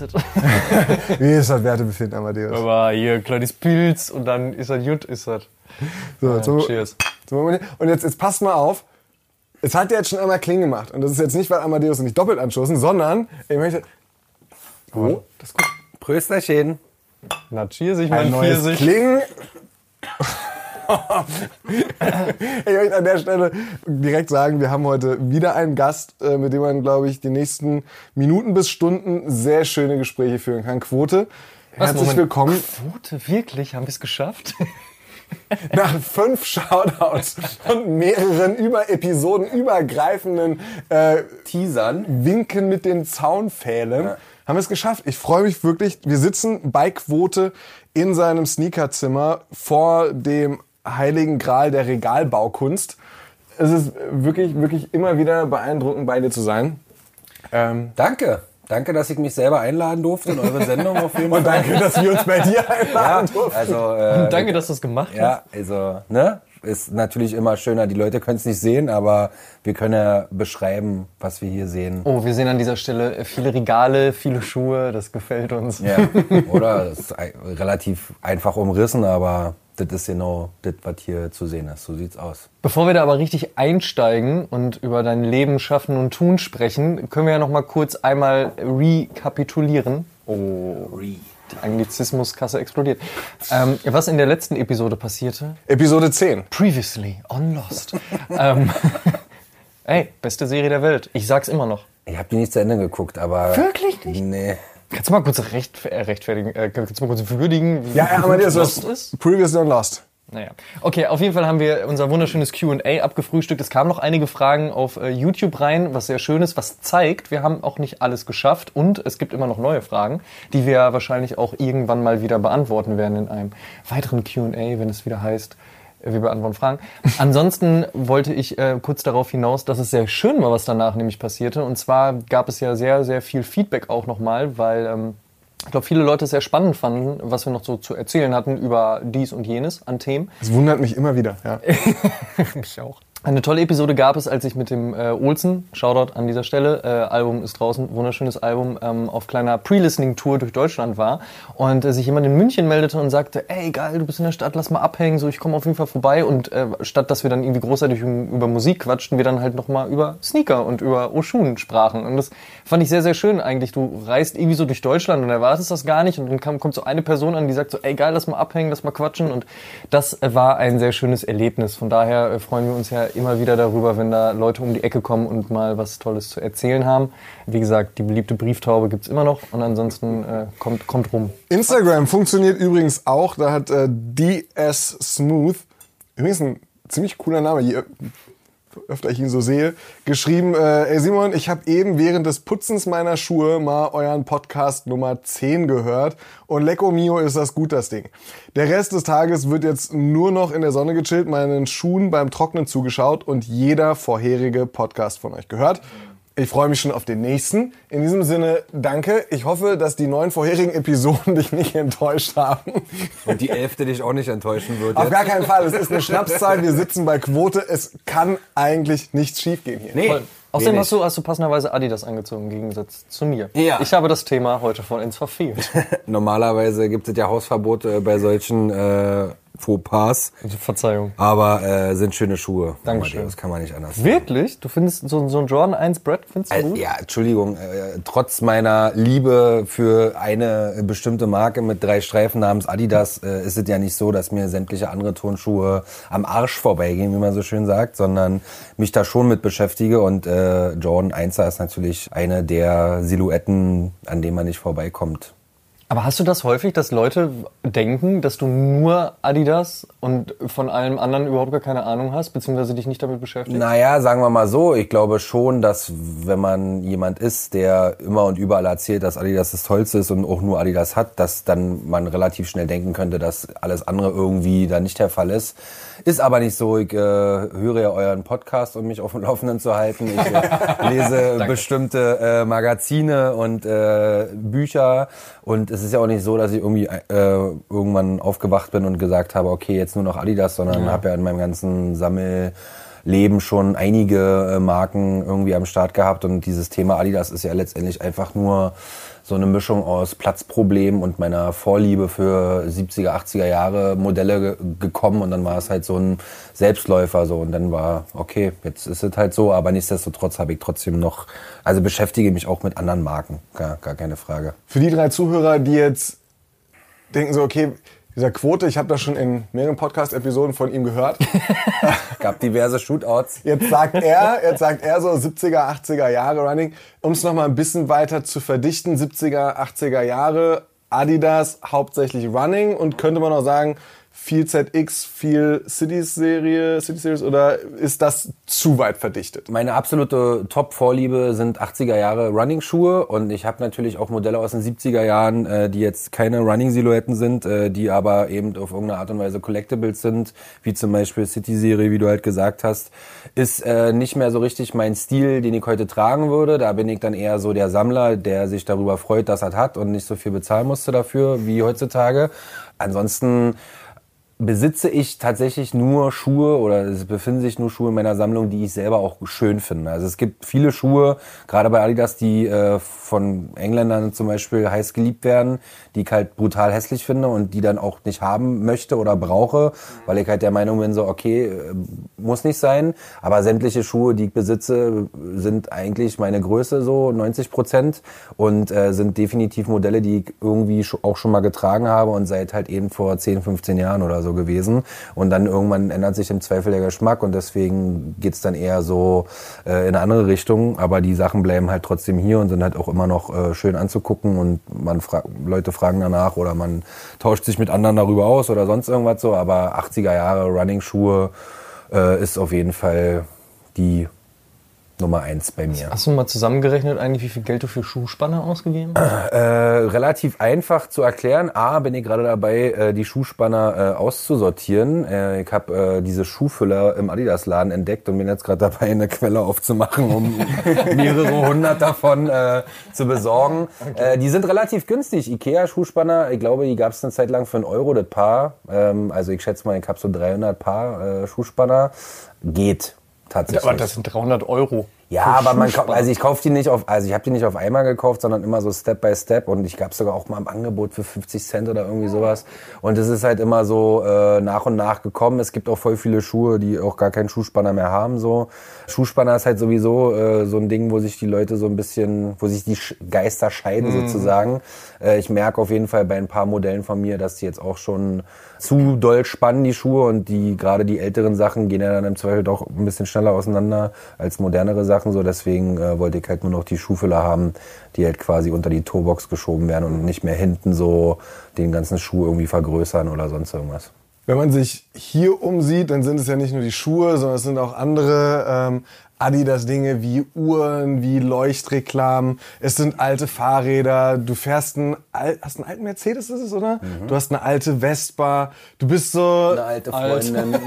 Ist es? Wie ist das Wertebefinden, Amadeus? Aber hier, kleines Pilz und dann ist das gut, ist das. So, Ja, so, cheers. so, und jetzt, jetzt passt mal auf. Es hat jetzt schon einmal Kling gemacht. Und das ist jetzt nicht, weil Amadeus nicht doppelt anschossen, sondern ich möchte. Oh, das ist gut. Prösterchen. Na, cheers, ich Ein mein neues Pfirsich. Klingen. ich möchte an der Stelle direkt sagen, wir haben heute wieder einen Gast, äh, mit dem man, glaube ich, die nächsten Minuten bis Stunden sehr schöne Gespräche führen kann. Quote. Was, Herzlich Moment. willkommen Quote, wirklich? Haben wir es geschafft? nach fünf Shoutouts und mehreren über Episoden übergreifenden äh, Teasern. Winken mit den Zaunpfählen. Haben wir es geschafft. Ich freue mich wirklich. Wir sitzen bei Quote in seinem Sneakerzimmer vor dem heiligen Gral der Regalbaukunst. Es ist wirklich, wirklich immer wieder beeindruckend, bei dir zu sein. Ähm, Danke. Danke, dass ich mich selber einladen durfte in eure Sendung auf jeden Fall. und danke, dass wir uns bei dir Ja, einladen durften. also, äh, Danke, dass du es gemacht hast. ja, also, ne? Ist natürlich immer schöner. Die Leute können es nicht sehen, aber wir können ja beschreiben, was wir hier sehen. Oh, wir sehen an dieser Stelle viele Regale, viele Schuhe, das gefällt uns. Ja, oder? Das ist relativ einfach umrissen, aber das ist genau das, was hier zu sehen ist. So sieht's aus. Bevor wir da aber richtig einsteigen und über dein Leben, Schaffen und Tun sprechen, können wir ja noch mal kurz einmal rekapitulieren. Oh, die Anglizismuskasse explodiert. Ähm, was in der letzten Episode passierte? Episode 10. Previously on Lost. ähm, ey, beste Serie der Welt. Ich sag's immer noch. Ich habe die nicht zu Ende geguckt, aber... Wirklich nicht? Nee. Kannst du mal kurz recht, äh, rechtfertigen, äh, kannst du mal kurz würdigen, wie Ja, ja, Amadeus, Lost was ist? Previously on Lost. Naja. Okay, auf jeden Fall haben wir unser wunderschönes Q&A abgefrühstückt. Es kamen noch einige Fragen auf äh, YouTube rein, was sehr schön ist, was zeigt, wir haben auch nicht alles geschafft und es gibt immer noch neue Fragen, die wir wahrscheinlich auch irgendwann mal wieder beantworten werden in einem weiteren Q&A, wenn es wieder heißt, wir beantworten Fragen. Ansonsten wollte ich äh, kurz darauf hinaus, dass es sehr schön war, was danach nämlich passierte. Und zwar gab es ja sehr, sehr viel Feedback auch nochmal, weil ähm, ich glaube, viele Leute es sehr spannend fanden, was wir noch so zu erzählen hatten über dies und jenes an Themen. Das wundert mich immer wieder. Ja. Mich auch. Eine tolle Episode gab es, als ich mit dem äh, Olsen, Shoutout an dieser Stelle, äh, Album ist draußen, wunderschönes Album, ähm, auf kleiner Pre-Listening-Tour durch Deutschland war und äh, sich jemand in München meldete und sagte, ey geil, du bist in der Stadt, lass mal abhängen, so ich komme auf jeden Fall vorbei und äh, statt dass wir dann irgendwie großartig über Musik quatschten, wir dann halt nochmal über Sneaker und über Oshun sprachen und das fand ich sehr, sehr schön eigentlich. Du reist irgendwie so durch Deutschland und erwartest das gar nicht und dann kam, kommt so eine Person an, die sagt so, ey geil, lass mal abhängen, lass mal quatschen und das war ein sehr schönes Erlebnis. Von daher äh, freuen wir uns ja immer wieder darüber, wenn da Leute um die Ecke kommen und mal was Tolles zu erzählen haben. Wie gesagt, die beliebte Brieftaube gibt's immer noch und ansonsten äh, kommt, kommt rum. Instagram funktioniert übrigens auch. Da hat äh, DS Smooth, übrigens ein ziemlich cooler Name, öfter ich ihn so sehe, geschrieben, äh, ey Simon, ich habe eben während des Putzens meiner Schuhe mal euren Podcast Nummer 10 gehört und Lecco Mio ist das gut, das Ding. Der Rest des Tages wird jetzt nur noch in der Sonne gechillt, meinen Schuhen beim Trocknen zugeschaut und jeder vorherige Podcast von euch gehört. Ich freue mich schon auf den nächsten. In diesem Sinne, danke. Ich hoffe, dass die neun vorherigen Episoden dich nicht enttäuscht haben. Und die Elfte dich auch nicht enttäuschen wird. Auf jetzt. gar keinen Fall. Es ist eine Schnapszahl. Wir sitzen bei Quote. Es kann eigentlich nichts schiefgehen hier. Nee, Voll. Außerdem hast du, hast du passenderweise Adidas angezogen, im Gegensatz zu mir. Ja. Ich habe das Thema heute vollends verfehlt. Normalerweise gibt es ja Hausverbote bei solchen äh, Fauxpas, Verzeihung. aber äh, sind schöne Schuhe. Dankeschön. Das kann man nicht anders. Wirklich? Du findest so, so ein Jordan 1 Brett findest du Äh, gut? Ja, Entschuldigung, äh, trotz meiner Liebe für eine bestimmte Marke mit drei Streifen namens Adidas äh, ist es ja nicht so, dass mir sämtliche andere Turnschuhe am Arsch vorbeigehen, wie man so schön sagt, sondern mich da schon mit beschäftige und äh, Jordan 1er ist natürlich eine der Silhouetten, an denen man nicht vorbeikommt. Aber hast du das häufig, dass Leute denken, dass du nur Adidas und von allem anderen überhaupt gar keine Ahnung hast, beziehungsweise dich nicht damit beschäftigst? Naja, sagen wir mal so, ich glaube schon, dass wenn man jemand ist, der immer und überall erzählt, dass Adidas das Tollste ist und auch nur Adidas hat, dass dann man relativ schnell denken könnte, dass alles andere irgendwie da nicht der Fall ist. Ist aber nicht so. Ich äh, höre ja euren Podcast, um mich auf dem Laufenden zu halten. Ich äh, lese bestimmte äh, Magazine und äh, Bücher. Und es ist ja auch nicht so, dass ich irgendwie äh, irgendwann aufgewacht bin und gesagt habe, okay, jetzt nur noch Adidas, sondern habe ja in meinem ganzen Sammelleben schon einige äh, Marken irgendwie am Start gehabt. Und dieses Thema Adidas ist ja letztendlich einfach nur so eine Mischung aus Platzproblemen und meiner Vorliebe für 70er, 80er Jahre Modelle ge gekommen und dann war es halt so ein Selbstläufer so und dann war, okay, jetzt ist es halt so, aber nichtsdestotrotz habe ich trotzdem noch, also beschäftige mich auch mit anderen Marken, gar, gar keine Frage. Für die drei Zuhörer, die jetzt denken so, okay, dieser Quote, ich habe das schon in mehreren Podcast-Episoden von ihm gehört. Gab diverse Shootouts. Jetzt sagt er, jetzt sagt er so 70er, 80er Jahre Running. Um es nochmal ein bisschen weiter zu verdichten, 70er, 80er Jahre, Adidas, hauptsächlich Running und könnte man auch sagen, viel ZX, viel Cities-Serie, City-Series oder ist das zu weit verdichtet? Meine absolute Top-Vorliebe sind 80er Jahre Running-Schuhe und ich habe natürlich auch Modelle aus den 70er Jahren, äh, die jetzt keine Running-Silhouetten sind, äh, die aber eben auf irgendeine Art und Weise Collectibles sind, wie zum Beispiel City-Serie, wie du halt gesagt hast, ist äh, nicht mehr so richtig mein Stil, den ich heute tragen würde. Da bin ich dann eher so der Sammler, der sich darüber freut, dass er hat und nicht so viel bezahlen musste dafür wie heutzutage. Ansonsten besitze ich tatsächlich nur Schuhe oder es befinden sich nur Schuhe in meiner Sammlung, die ich selber auch schön finde. Also es gibt viele Schuhe, gerade bei Adidas, die äh, von Engländern zum Beispiel heiß geliebt werden, die ich halt brutal hässlich finde und die dann auch nicht haben möchte oder brauche, weil ich halt der Meinung bin, so okay, äh, muss nicht sein. Aber sämtliche Schuhe, die ich besitze, sind eigentlich meine Größe so 90 Prozent und äh, sind definitiv Modelle, die ich irgendwie auch schon mal getragen habe und seit halt eben vor 10, 15 Jahren oder so gewesen. Und dann irgendwann ändert sich im Zweifel der Geschmack und deswegen geht's dann eher so äh, in eine andere Richtung. Aber die Sachen bleiben halt trotzdem hier und sind halt auch immer noch äh, schön anzugucken und man fra Leute fragen danach oder man tauscht sich mit anderen darüber aus oder sonst irgendwas so. Aber 80er Jahre Running-Schuhe äh, ist auf jeden Fall die Nummer eins bei mir. Hast du mal zusammengerechnet eigentlich, wie viel Geld du für Schuhspanner ausgegeben hast? Äh, relativ einfach zu erklären. A, bin ich gerade dabei, äh, die Schuhspanner äh, auszusortieren. Äh, ich habe diese Schuhfüller im Adidas-Laden entdeckt und bin jetzt gerade dabei, eine Quelle aufzumachen, um mehrere hundert davon zu besorgen. Okay. Die sind relativ günstig. Ikea-Schuhspanner, ich glaube, die gab es eine Zeit lang für einen Euro das Paar. Ähm, also ich schätze mal, ich habe so 300 Paar Schuhspanner. Geht tatsächlich. Aber das sind 300 Euro. Ja, aber man also ich kaufe die nicht auf, also ich habe die nicht auf einmal gekauft, sondern immer so Step by Step und ich gab sogar auch mal im Angebot für 50 Cent oder irgendwie sowas. Und es ist halt immer so äh, nach und nach gekommen. Es gibt auch voll viele Schuhe, die auch gar keinen Schuhspanner mehr haben. So Schuhspanner ist halt sowieso äh, so ein Ding, wo sich die Leute so ein bisschen, wo sich die Geister scheiden mhm. sozusagen. Äh, ich merke auf jeden Fall bei ein paar Modellen von mir, dass die jetzt auch schon zu doll spannen, die Schuhe. Und die gerade die älteren Sachen gehen ja dann im Zweifel doch ein bisschen schneller auseinander als modernere Sachen. So deswegen äh, wollte ich halt nur noch die Schuhfüller haben, die halt quasi unter die Toebox geschoben werden und nicht mehr hinten so den ganzen Schuh irgendwie vergrößern oder sonst irgendwas. Wenn man sich hier umsieht, dann sind es ja nicht nur die Schuhe, sondern es sind auch andere ähm, Adidas-Dinge wie Uhren, wie Leuchtreklamen. Es sind alte Fahrräder. Du fährst einen, hast einen alten Mercedes, ist es, oder? Mhm. Du hast eine alte Vespa. Du bist so... Eine alte Freundin.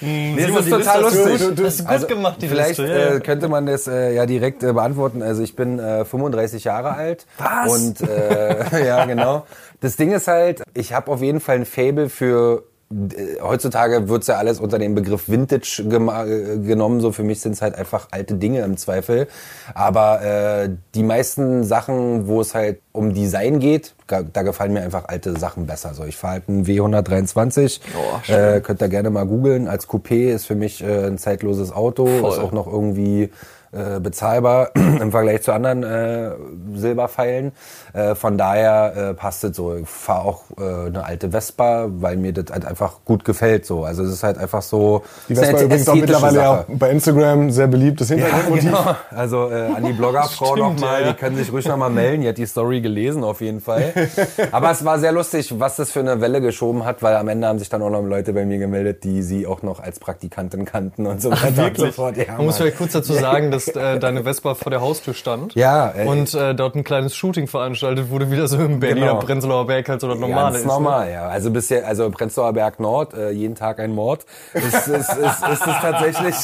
nee, das ist total lustig. Du, du, hast gut also, gemacht, die Vielleicht Liste, äh, könnte man das äh, ja direkt äh, beantworten. Also ich bin äh, 35 Jahre alt. Was? Und äh, ja, genau. Das Ding ist halt, ich habe auf jeden Fall ein Fable für äh, heutzutage wird's ja alles unter dem Begriff Vintage äh, genommen. So für mich sind's halt einfach alte Dinge im Zweifel. Aber äh, die meisten Sachen, wo es halt um Design geht, da gefallen mir einfach alte Sachen besser. So ich fahre halt einen W123. Oh, äh, könnt ihr gerne mal googeln. Als Coupé ist für mich äh, ein zeitloses Auto. Voll. Ist auch noch irgendwie äh, bezahlbar im Vergleich zu anderen äh, Silberpfeilen. Äh, von daher äh, passt es so. Ich fahre auch äh, eine alte Vespa, weil mir das halt einfach gut gefällt. So. Also es ist halt einfach so. Die es ist Vespa eine übrigens auch mittlerweile ja Sache. auch bei Instagram sehr beliebtes Ja, Hintergrundmotiv. genau. Also äh, an die Bloggerfrau nochmal, ja, ja. die können sich ruhig nochmal melden. Die hat die Story gelesen auf jeden Fall. Aber es war sehr lustig, was das für eine Welle geschoben hat, weil am Ende haben sich dann auch noch Leute bei mir gemeldet, die sie auch noch als Praktikantin kannten und so weiter und so fort. Ja, Man muss vielleicht kurz dazu sagen, dass äh, deine Vespa vor der Haustür stand. Ja, äh, Und äh, dort ein kleines Shooting veranstaltet wurde, wie das so im Berliner Genau. Prenzlauer Berg halt so das Normale Ganz ist. Ne? normal, ja. Also bisher, also Prenzlauer Berg Nord, äh, jeden Tag ein Mord. Ist, ist, ist, ist, ist das tatsächlich,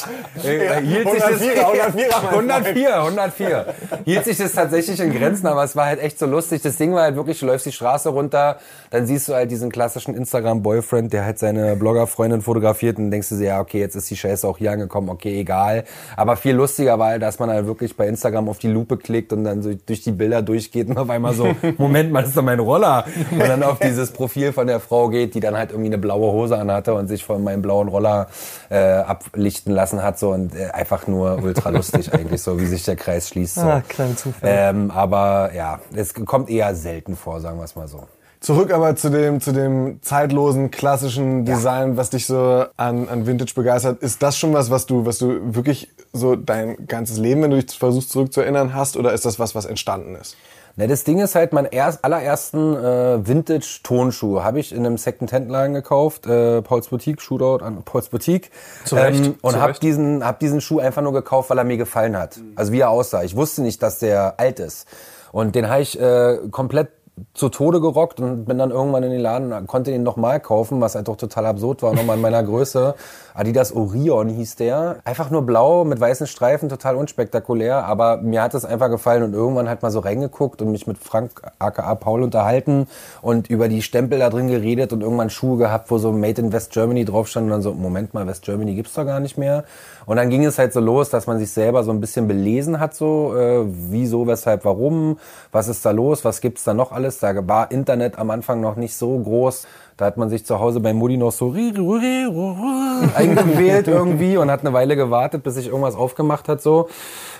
äh, hielt sich das, 104, 104, mein 104, 104. Hielt sich das tatsächlich in Grenzen, aber es war halt echt so lustig. Das Ding war halt wirklich, du läufst die Straße runter, dann siehst du halt diesen klassischen Instagram-Boyfriend, der halt seine Bloggerfreundin fotografiert und denkst du dir, ja, okay, jetzt ist die Scheiße auch hier angekommen, okay, egal. Aber viel lustiger war halt, dass man halt wirklich bei Instagram auf die Lupe klickt und dann so durch die Bilder durchgeht und auf einmal so, Moment mal, das ist doch mein Roller. Und dann auf dieses Profil von der Frau geht, die dann halt irgendwie eine blaue Hose anhatte und sich von meinem blauen Roller äh, ablichten lassen hat so und äh, einfach nur ultra lustig eigentlich so, wie sich der Kreis schließt. So. Ah, kleine Zufälle. Ähm, aber ja, es kommt eher selten vor, sagen wir es mal so. Zurück aber zu dem, zu dem zeitlosen, klassischen Design, was dich so an, an Vintage begeistert. Ist das schon was, was du, was du wirklich so dein ganzes Leben, wenn du dich versuchst zurückzuerinnern, hast? Oder ist das was, was entstanden ist? Ne, das Ding ist halt, mein erst, allerersten äh, Vintage-Tonschuh habe ich in einem Second-Hand-Laden gekauft, äh, Pauls Boutique, Shootout an Pauls Boutique. Zu Recht, Ähm, und habe diesen, hab diesen Schuh einfach nur gekauft, weil er mir gefallen hat. Also wie er aussah. Ich wusste nicht, dass der alt ist. Und den habe ich äh, komplett zu Tode gerockt und bin dann irgendwann in den Laden konnte ihn nochmal kaufen, was halt doch total absurd war, nochmal in meiner Größe. Adidas Orion hieß der. Einfach nur blau mit weißen Streifen, total unspektakulär, aber mir hat es einfach gefallen und irgendwann halt mal so reingeguckt und mich mit Frank aka Paul unterhalten und über die Stempel da drin geredet und irgendwann Schuhe gehabt, wo so Made in West Germany drauf stand und dann so, Moment mal, West Germany gibt's doch gar nicht mehr. Und dann ging es halt so los, dass man sich selber so ein bisschen belesen hat, so äh, wieso, weshalb, warum, was ist da los, was gibt's da noch alles. Da war Internet am Anfang noch nicht so groß. Da hat man sich zu Hause bei Mutti noch so eingewählt irgendwie und hat eine Weile gewartet, bis sich irgendwas aufgemacht hat so.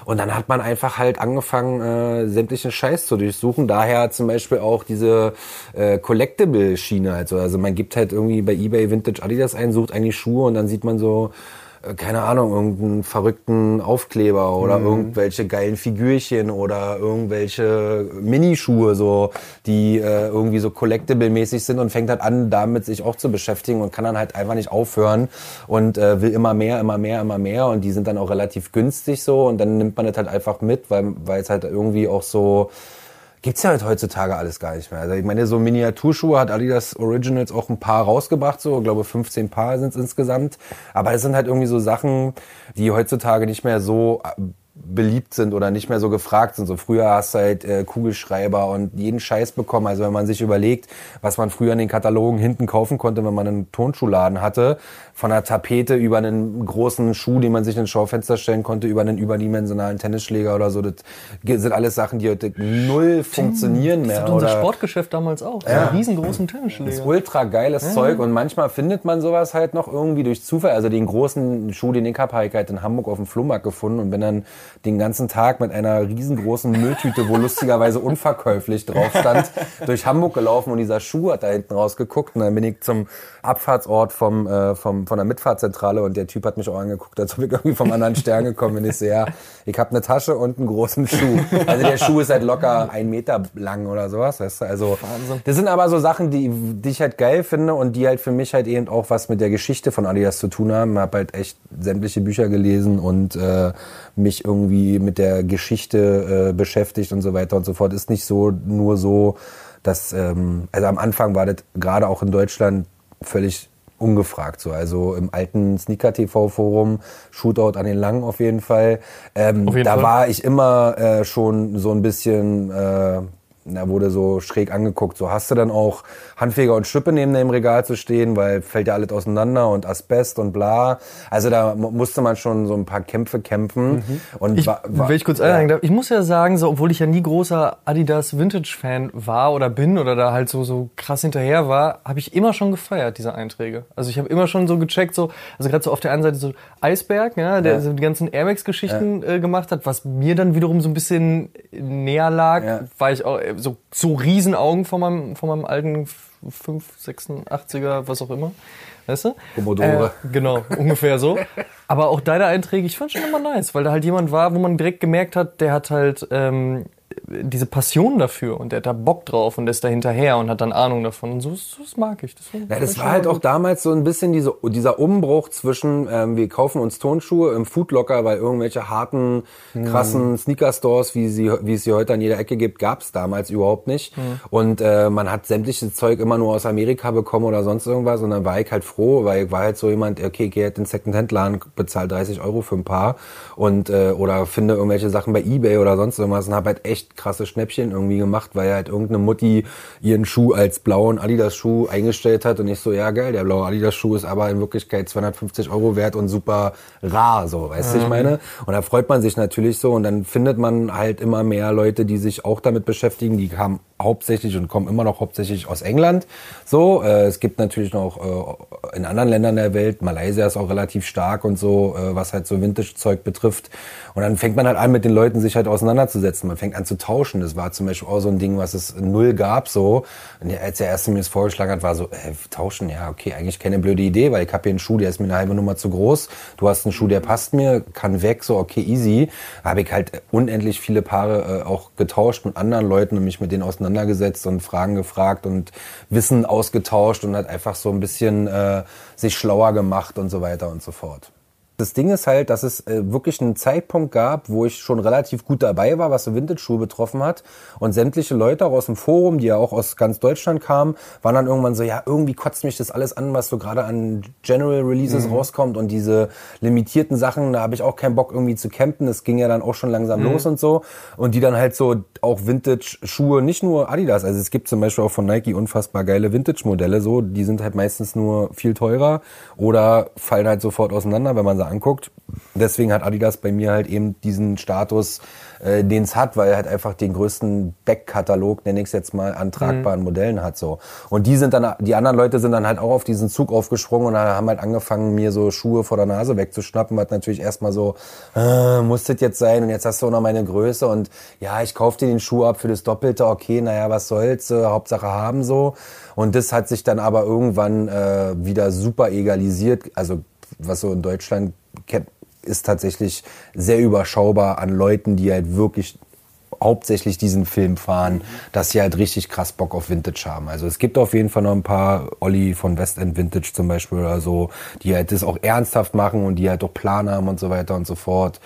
Und dann hat man einfach halt angefangen, äh, sämtlichen Scheiß zu durchsuchen. Daher zum Beispiel auch diese äh, Collectible-Schiene. Also, also man gibt halt irgendwie bei eBay Vintage Adidas ein, sucht eigentlich Schuhe und dann sieht man so keine Ahnung, irgendeinen verrückten Aufkleber oder irgendwelche geilen Figürchen oder irgendwelche Minischuhe, so, die äh, irgendwie so collectible-mäßig sind und fängt halt an, damit sich auch zu beschäftigen und kann dann halt einfach nicht aufhören und äh, will immer mehr, immer mehr, immer mehr und die sind dann auch relativ günstig so und dann nimmt man das halt einfach mit, weil weil es halt irgendwie auch so Gibt's ja halt heutzutage alles gar nicht mehr. Also ich meine, so Miniaturschuhe hat Adidas Originals auch ein paar rausgebracht, so, ich glaube 15 Paar sind es insgesamt. Aber das sind halt irgendwie so Sachen, die heutzutage nicht mehr so äh, beliebt sind oder nicht mehr so gefragt sind. So früher hast du halt äh, Kugelschreiber und jeden Scheiß bekommen. Also wenn man sich überlegt, was man früher in den Katalogen hinten kaufen konnte, wenn man einen Tonschuhladen hatte, von einer Tapete über einen großen Schuh, den man sich in ein Schaufenster stellen konnte, über einen überdimensionalen Tennisschläger oder so, das sind alles Sachen, die heute null funktionieren Das mehr. hat unser Sportgeschäft damals auch. So einen riesengroßen das Tennisschläger. ultra geiles Zeug und manchmal findet man sowas halt noch irgendwie durch Zufall. Also den großen Schuh, den ich hab, hab ich halt in Hamburg auf dem Flohmarkt gefunden und bin dann den ganzen Tag mit einer riesengroßen Mülltüte, wo lustigerweise unverkäuflich drauf stand, durch Hamburg gelaufen und dieser Schuh hat da hinten rausgeguckt und dann bin ich zum Abfahrtsort vom, äh, vom, von der Mitfahrzentrale und der Typ hat mich auch angeguckt, als ob ich irgendwie vom anderen Stern gekommen bin. Ich so, ja, ich habe eine Tasche und einen großen Schuh. Also der Schuh ist halt locker ein Meter lang oder sowas. Weißt du? Also das sind aber so Sachen, die, die ich halt geil finde und die halt für mich halt eben auch was mit der Geschichte von Adidas zu tun haben. Ich habe halt echt sämtliche Bücher gelesen und äh, mich irgendwie mit der Geschichte äh, beschäftigt und so weiter und so fort. Ist nicht so nur so, dass ähm, also am Anfang war das gerade auch in Deutschland völlig ungefragt so. Also im alten Sneaker TV Forum, Shootout an den Langen auf jeden Fall. Ähm, Auf jeden da Fall. war ich immer äh, schon so ein bisschen äh, da wurde so schräg angeguckt. So hast du dann auch Handfeger und Schippe neben dem Regal zu stehen, weil fällt ja alles auseinander und Asbest und bla. Also da mu- musste man schon so ein paar Kämpfe kämpfen. Und Ich, wenn ich kurz einhaken darf, ich muss ja sagen, so, obwohl ich ja nie großer Adidas Vintage-Fan war oder bin oder da halt so, so krass hinterher war, habe ich immer schon gefeiert, diese Einträge. Also ich habe immer schon so gecheckt, so, also gerade so auf der einen Seite so Eisberg, ja, der Ja. so die ganzen Air Max-Geschichten äh, gemacht hat, was mir dann wiederum so ein bisschen näher lag, Ja. war ich auch äh, so, so Riesenaugen von meinem, von meinem alten 5, 86er, was auch immer. Weißt du? Commodore. Äh, genau, ungefähr so. Aber auch deine Einträge, ich fand schon immer nice, weil da halt jemand war, wo man direkt gemerkt hat, der hat halt ähm, diese Passion dafür und der hat da Bock drauf und der ist da hinterher und hat dann Ahnung davon. Und so, so das mag ich. Das, Ja, das war halt auch damals so ein bisschen diese, dieser Umbruch zwischen, ähm, wir kaufen uns Tonschuhe im Foodlocker, weil irgendwelche harten, krassen Sneaker-Stores, wie, sie, wie es sie heute an jeder Ecke gibt, gab es damals überhaupt nicht. Und äh, man hat sämtliches Zeug immer nur aus Amerika bekommen oder sonst irgendwas. Und dann war ich halt froh, weil ich war halt so jemand, okay, geh halt in den Second-Hand-Laden, bezahl 30 Euro für ein Paar und äh, oder finde irgendwelche Sachen bei Ebay oder sonst irgendwas und habe halt echt krasse Schnäppchen irgendwie gemacht, weil halt irgendeine Mutti ihren Schuh als blauen Adidas-Schuh eingestellt hat und ich so, ja geil, der blaue Adidas-Schuh ist aber in Wirklichkeit 250 Euro wert und super rar, so, weißt du, ich meine? Und da freut man sich natürlich so und dann findet man halt immer mehr Leute, die sich auch damit beschäftigen, die kamen hauptsächlich und kommen immer noch hauptsächlich aus England. So, äh, es gibt natürlich noch äh, in anderen Ländern der Welt, Malaysia ist auch relativ stark und so, äh, was halt so Vintage-Zeug betrifft. Und dann fängt man halt an, mit den Leuten sich halt auseinanderzusetzen. Man fängt an zu tauschen. Das war zum Beispiel auch so ein Ding, was es null gab. So, und als der erste mir das vorgeschlagen hat, war so, äh, tauschen, ja, okay, eigentlich keine blöde Idee, weil ich habe hier einen Schuh, der ist mir eine halbe Nummer zu groß. Du hast einen Schuh, der passt mir, kann weg, so okay, easy. Habe ich halt unendlich viele Paare äh, auch getauscht mit anderen Leuten und mich mit denen auseinandergesetzt und Fragen gefragt und Wissen ausgetauscht und hat einfach so ein bisschen äh, sich schlauer gemacht und so weiter und so fort. Das Ding ist halt, dass es äh, wirklich einen Zeitpunkt gab, wo ich schon relativ gut dabei war, was so Vintage-Schuhe betroffen hat. Und sämtliche Leute auch aus dem Forum, die ja auch aus ganz Deutschland kamen, waren dann irgendwann so, ja, irgendwie kotzt mich das alles an, was so gerade an General Releases rauskommt. Und diese limitierten Sachen, da habe ich auch keinen Bock irgendwie zu campen. Das ging ja dann auch schon langsam los und so. Und die dann halt so auch Vintage-Schuhe, nicht nur Adidas. Also es gibt zum Beispiel auch von Nike unfassbar geile Vintage-Modelle. So, die sind halt meistens nur viel teurer oder fallen halt sofort auseinander, wenn man sie anguckt. Deswegen hat Adidas bei mir halt eben diesen Status, äh, den es hat, weil er halt einfach den größten Backkatalog, nenne ich es jetzt mal, an tragbaren Modellen hat. so. Und die sind dann, die anderen Leute sind dann halt auch auf diesen Zug aufgesprungen und haben halt angefangen, mir so Schuhe vor der Nase wegzuschnappen, was natürlich erstmal so, äh, muss das jetzt sein und jetzt hast du auch noch meine Größe und ja, ich kauf dir den Schuh ab für das Doppelte, okay, naja, was soll's, äh, Hauptsache haben so. Und das hat sich dann aber irgendwann äh, wieder super egalisiert, also was so in Deutschland kennt, ist tatsächlich sehr überschaubar an Leuten, die halt wirklich hauptsächlich diesen Film fahren, dass sie halt richtig krass Bock auf Vintage haben. Also es gibt auf jeden Fall noch ein paar, Olli von West End Vintage zum Beispiel oder so, die halt das auch ernsthaft machen und die halt auch Plan haben und so weiter und so fort.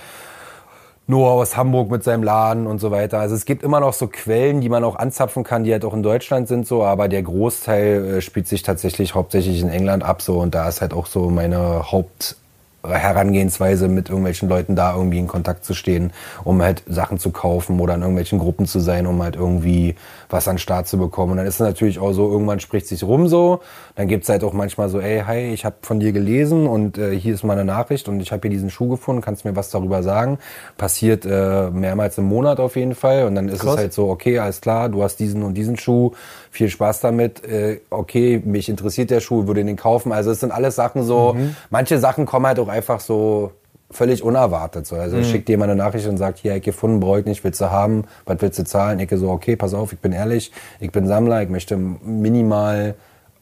Noah aus Hamburg mit seinem Laden und so weiter. Also es gibt immer noch so Quellen, die man auch anzapfen kann, die halt auch in Deutschland sind so, aber der Großteil äh, spielt sich tatsächlich hauptsächlich in England ab so und da ist halt auch so meine Haupt Herangehensweise mit irgendwelchen Leuten da irgendwie in Kontakt zu stehen, um halt Sachen zu kaufen oder in irgendwelchen Gruppen zu sein, um halt irgendwie was an den Start zu bekommen. Und dann ist es natürlich auch so, irgendwann spricht sich rum so, dann gibt's halt auch manchmal so, ey, hi, ich habe von dir gelesen und äh, hier ist meine Nachricht und ich habe hier diesen Schuh gefunden, kannst mir was darüber sagen? Passiert äh, mehrmals im Monat auf jeden Fall und dann ist Krass. es halt so, okay, alles klar, du hast diesen und diesen Schuh, viel Spaß damit, äh, okay, mich interessiert der Schuh, würde den kaufen. Also es sind alles Sachen so, manche Sachen kommen halt auch einfach so völlig unerwartet. So. Also schickt jemand eine Nachricht und sagt, hier, ich gefunden, brauche ich nicht, willst du haben, was willst du zahlen? Ich so, okay, pass auf, ich bin ehrlich, ich bin Sammler, ich möchte minimal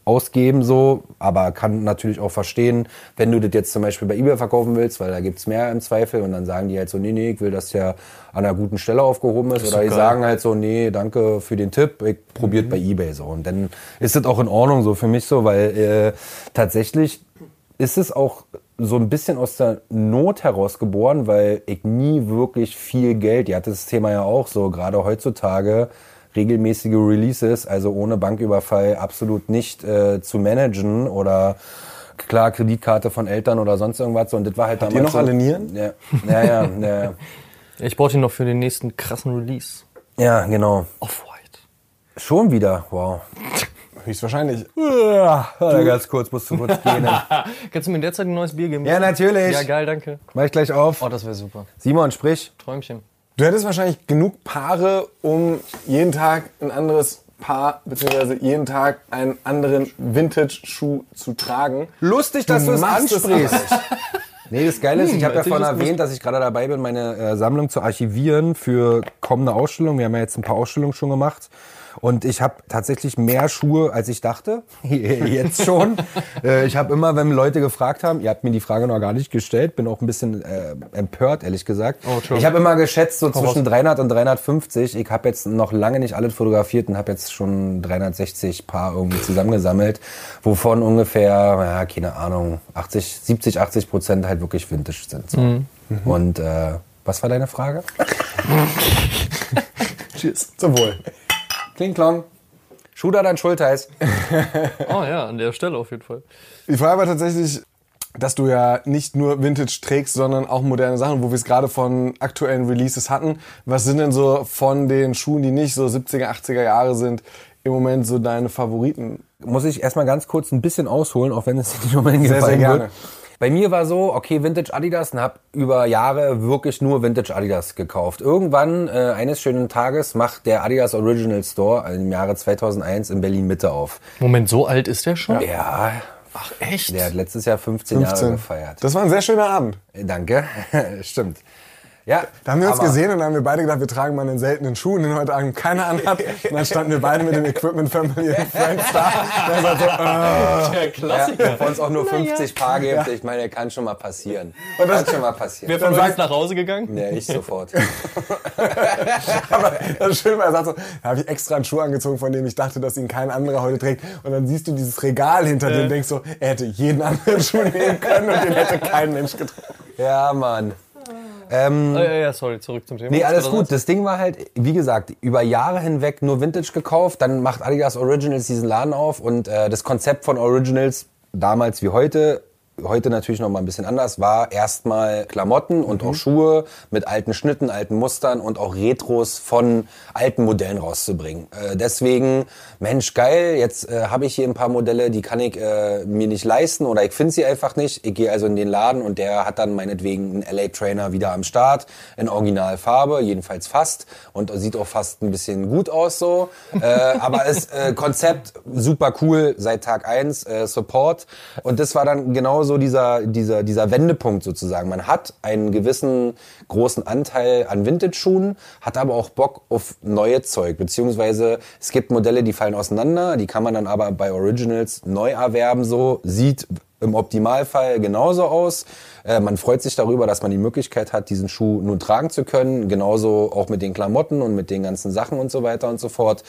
ausgeben so, aber kann natürlich auch verstehen, wenn du das jetzt zum Beispiel bei eBay verkaufen willst, weil da gibt's mehr im Zweifel und dann sagen die halt so, nee, nee, ich will, dass der an einer guten Stelle aufgehoben ist, ist oder die sagen halt so, nee, danke für den Tipp, ich probiert bei eBay so und dann ist das auch in Ordnung so für mich so, weil äh, tatsächlich ist es auch so ein bisschen aus der Not heraus geboren, weil ich nie wirklich viel Geld, ihr hattet das Thema ja auch so, gerade heutzutage, regelmäßige Releases, also ohne Banküberfall absolut nicht äh, zu managen oder klar Kreditkarte von Eltern oder sonst irgendwas. Und das war halt Habt ihr damals noch so, alle Nieren? Ja, ja, ja, ja, Ich brauche den noch für den nächsten krassen Release. ja, genau. Off-White. Schon wieder, wow. Höchstwahrscheinlich. Warte, ganz kurz, musst du kurz gehen. Kannst du mir in der Zeit ein neues Bier geben? ja, natürlich. Ja, geil, danke. Mach ich gleich auf. Oh, das wäre super. Simon, sprich. Träumchen. Du hättest wahrscheinlich genug Paare, um jeden Tag ein anderes Paar, beziehungsweise jeden Tag einen anderen Vintage-Schuh zu tragen. Lustig, dass du, es ansprichst. nee, das Geile ist, ich habe ja vorhin erwähnt, dass ich gerade dabei bin, meine äh, Sammlung zu archivieren für kommende Ausstellungen. Wir haben ja jetzt ein paar Ausstellungen schon gemacht. Und ich habe tatsächlich mehr Schuhe, als ich dachte. Jetzt schon. Äh, ich habe immer, wenn Leute gefragt haben, ihr habt mir die Frage noch gar nicht gestellt, bin auch ein bisschen äh, empört, ehrlich gesagt. Oh, ich habe immer geschätzt, so zwischen 300 und 350. Ich habe jetzt noch lange nicht alles fotografiert und habe jetzt schon 360 Paar irgendwie zusammengesammelt, wovon ungefähr, ja, keine Ahnung, 80, 70, 80 Prozent halt wirklich Vintage sind. So. Und äh, was war deine Frage? Cheers. Zum Wohl. Kling klong. Schuder dann Schulteis. Oh ja, an der Stelle auf jeden Fall. Die Frage war tatsächlich, dass du ja nicht nur Vintage trägst, sondern auch moderne Sachen, wo wir es gerade von aktuellen Releases hatten. Was sind denn so von den Schuhen, die nicht so 70er, 80er Jahre sind, im Moment so deine Favoriten? Muss ich erstmal ganz kurz ein bisschen ausholen, auch wenn es nicht unbedingt Sehr, sehr gefallen gerne. wird. Bei mir war so, okay, Vintage Adidas und habe über Jahre wirklich nur Vintage Adidas gekauft. Irgendwann, äh, eines schönen Tages, macht der Adidas Original Store im Jahre 2001 in Berlin Mitte auf. Moment, so alt ist der schon? Ja, Ach, echt? der hat letztes Jahr 15, Jahre 15. gefeiert. Das war ein sehr schöner Abend. Äh, Danke, stimmt. Ja, Da haben wir uns aber- gesehen und da haben wir beide gedacht, wir tragen mal einen seltenen Schuh, den heute Abend keiner anhat. Und dann standen wir beide mit dem Equipment Family and Friends da. Der war so, äh, Der Ja, Klassiker. bevor es auch nur 50 Paar gibt, ich meine, kann schon mal passieren. kann schon mal passieren. Wer von Dann euch sagt- ist nach Hause gegangen? Ja, ich sofort. Aber das Schöne war, er sagt so, da habe ich extra einen Schuh angezogen, von dem ich dachte, dass ihn kein anderer heute trägt. Und dann siehst du dieses Regal hinter dir und denkst so, er hätte jeden anderen Schuh nehmen können und den hätte kein Mensch getragen. Ja, Mann. Ähm, Oh, ja, ja, sorry, zurück zum Thema. nee, alles gut. das? Das Ding war halt, wie gesagt, über Jahre hinweg nur Vintage gekauft. Dann macht Adidas Originals diesen Laden auf und äh, das Konzept von Originals damals wie heute heute natürlich noch mal ein bisschen anders, war erstmal Klamotten und auch Schuhe mit alten Schnitten, alten Mustern und auch Retros von alten Modellen rauszubringen. Äh, deswegen, Mensch, geil, jetzt äh, habe ich hier ein paar Modelle, die kann ich äh, mir nicht leisten oder ich finde sie einfach nicht. Ich gehe also in den Laden und der hat dann meinetwegen einen LA-Trainer wieder am Start in Originalfarbe, jedenfalls fast und sieht auch fast ein bisschen gut aus so. äh, aber ist äh, Konzept super cool seit Tag eins äh, Support und das war dann genauso dieser, dieser, dieser Wendepunkt sozusagen. Man hat einen gewissen großen Anteil an Vintage-Schuhen, hat aber auch Bock auf neue Zeug, beziehungsweise es gibt Modelle, die fallen auseinander, die kann man dann aber bei Originals neu erwerben, so sieht im Optimalfall genauso aus. Äh, man freut sich darüber, dass man die Möglichkeit hat, diesen Schuh nun tragen zu können. Genauso auch mit den Klamotten und mit den ganzen Sachen und so weiter und so fort.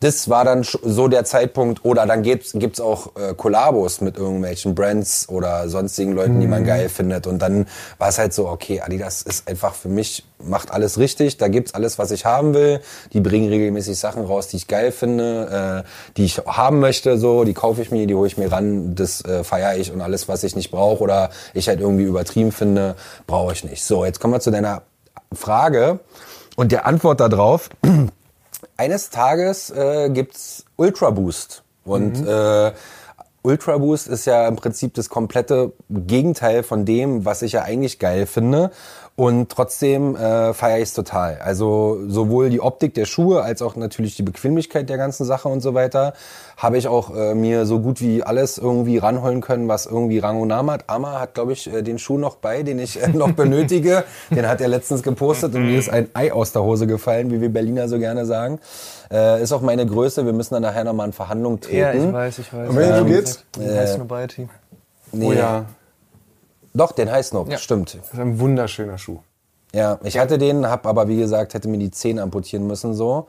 Das war dann so der Zeitpunkt. Oder dann gibt's gibt's auch äh, Kollabos mit irgendwelchen Brands oder sonstigen Leuten, die man geil findet. Und dann war es halt so, okay, Adidas ist einfach für mich, macht alles richtig. Da gibt's alles, was ich haben will. Die bringen regelmäßig Sachen raus, die ich geil finde, äh, die ich haben möchte. So, die kaufe ich mir, die hole ich mir ran. Das äh, feiere ich. Und alles, was ich nicht brauche oder ich halt irgendwie übertrieben finde, brauche ich nicht. So, jetzt kommen wir zu deiner Frage und der Antwort darauf. Eines Tages äh, gibt's Ultra Boost und äh, Ultra Boost ist ja im Prinzip das komplette Gegenteil von dem, was ich ja eigentlich geil finde. Und trotzdem äh, feiere ich es total. Also sowohl die Optik der Schuhe als auch natürlich die Bequemlichkeit der ganzen Sache und so weiter habe ich auch äh, mir so gut wie alles irgendwie ranholen können, was irgendwie Rang und Namen hat. Amma hat, glaube ich, äh, den Schuh noch bei, den ich äh, noch benötige. den hat er letztens gepostet und mir ist ein Ei aus der Hose gefallen, wie wir Berliner so gerne sagen. Äh, ist auch meine Größe. Wir müssen dann nachher nochmal in Verhandlung treten. Ja, ich weiß, ich weiß. Und welchen Schuh geht's? Den heißt Nobiety. Nee. Oh ja, Doch, den heißt noch, Ja. stimmt. das ist ein wunderschöner Schuh. Ja, ich hatte den, hab aber wie gesagt, hätte mir die Zehen amputieren müssen so.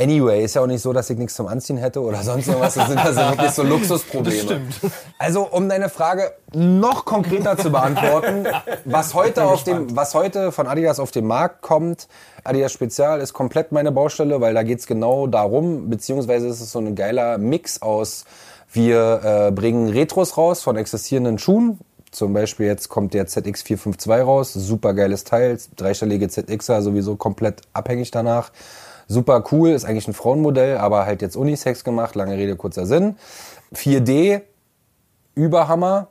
Anyway, ist ja auch nicht so, dass ich nichts zum Anziehen hätte oder sonst irgendwas. Das sind also wirklich so Luxusprobleme. Also, um deine Frage noch konkreter zu beantworten, was heute auf dem, was heute von Adidas auf den Markt kommt, Adidas Spezial ist komplett meine Baustelle, weil da geht's genau darum, beziehungsweise ist es so ein geiler Mix aus, wir äh, bringen Retros raus von existierenden Schuhen, zum Beispiel jetzt kommt der ZX452 raus, super geiles Teil, dreistellige ZXer, sowieso komplett abhängig danach. Super cool, ist eigentlich ein Frauenmodell, aber halt jetzt Unisex gemacht, lange Rede, kurzer Sinn. 4D, Überhammer.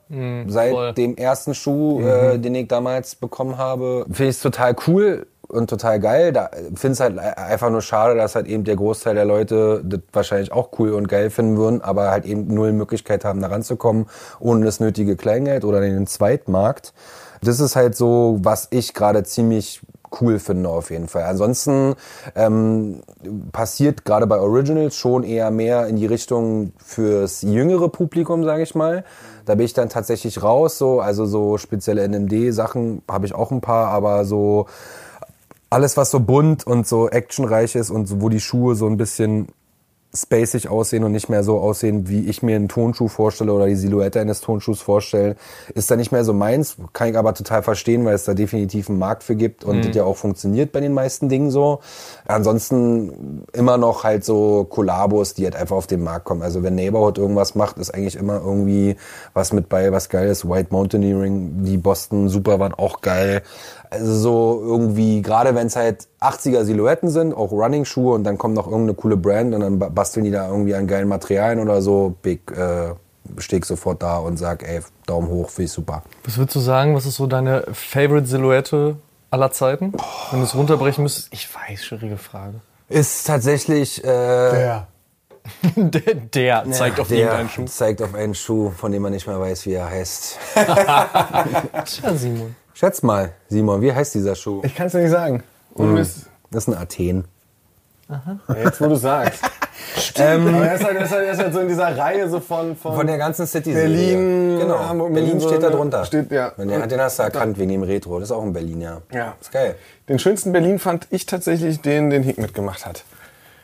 Seit voll. dem ersten Schuh, äh, den ich damals bekommen habe, finde ich es total cool und total geil. Da finde es halt einfach nur schade, dass halt eben der Großteil der Leute das wahrscheinlich auch cool und geil finden würden, aber halt eben null Möglichkeit haben, da ranzukommen, ohne das nötige Kleingeld oder den Zweitmarkt. Das ist halt so, was ich gerade ziemlich cool finde auf jeden Fall. Ansonsten ähm, passiert gerade bei Originals schon eher mehr in die Richtung fürs jüngere Publikum, sage ich mal. Da bin ich dann tatsächlich raus, so also so spezielle NMD-Sachen habe ich auch ein paar, aber so alles, was so bunt und so actionreich ist und so, wo die Schuhe so ein bisschen spacig aussehen und nicht mehr so aussehen, wie ich mir einen Tonschuh vorstelle oder die Silhouette eines Tonschuhs vorstelle, ist da nicht mehr so meins. Kann ich aber total verstehen, weil es da definitiv einen Markt für gibt und das ja auch funktioniert bei den meisten Dingen so. Ansonsten immer noch halt so Kollabos, die halt einfach auf den Markt kommen. Also wenn Neighborhood irgendwas macht, ist eigentlich immer irgendwie was mit bei, was geil ist. White Mountaineering, die Boston Super waren auch geil. Also so irgendwie, gerade wenn es halt 80er Silhouetten sind, auch Running-Schuhe und dann kommt noch irgendeine coole Brand und dann ba- basteln die da irgendwie an geilen Materialien oder so, big, äh, stehe ich sofort da und sag, ey, Daumen hoch, finde ich super. Was würdest du sagen, was ist so deine Favorite-Silhouette aller Zeiten? Wenn du es runterbrechen müsstest. Ich weiß, schwierige Frage. Ist tatsächlich, äh, Ja. der, der zeigt auf der irgendeinen Schuh. zeigt auf einen Schuh, von dem man nicht mehr weiß, wie er heißt. Tja, Simon. Schätz mal, Simon, wie heißt dieser Schuh? Ich kann es dir nicht sagen. Und Mist. Das ist ein Athen. Ja, Jetzt, wo du sagst. Ähm, er ist, halt, er, ist halt, er ist halt so in dieser Reihe so von, von, Von der ganzen City Berlin, Genau. Hamburg, Berlin so steht da drunter. steht, ja. Und den, den hast du erkannt wegen dem Retro. Das ist auch ein Berlin, ja. Ja. Ist geil. Den schönsten Berlin fand ich tatsächlich den, den Hick mitgemacht hat.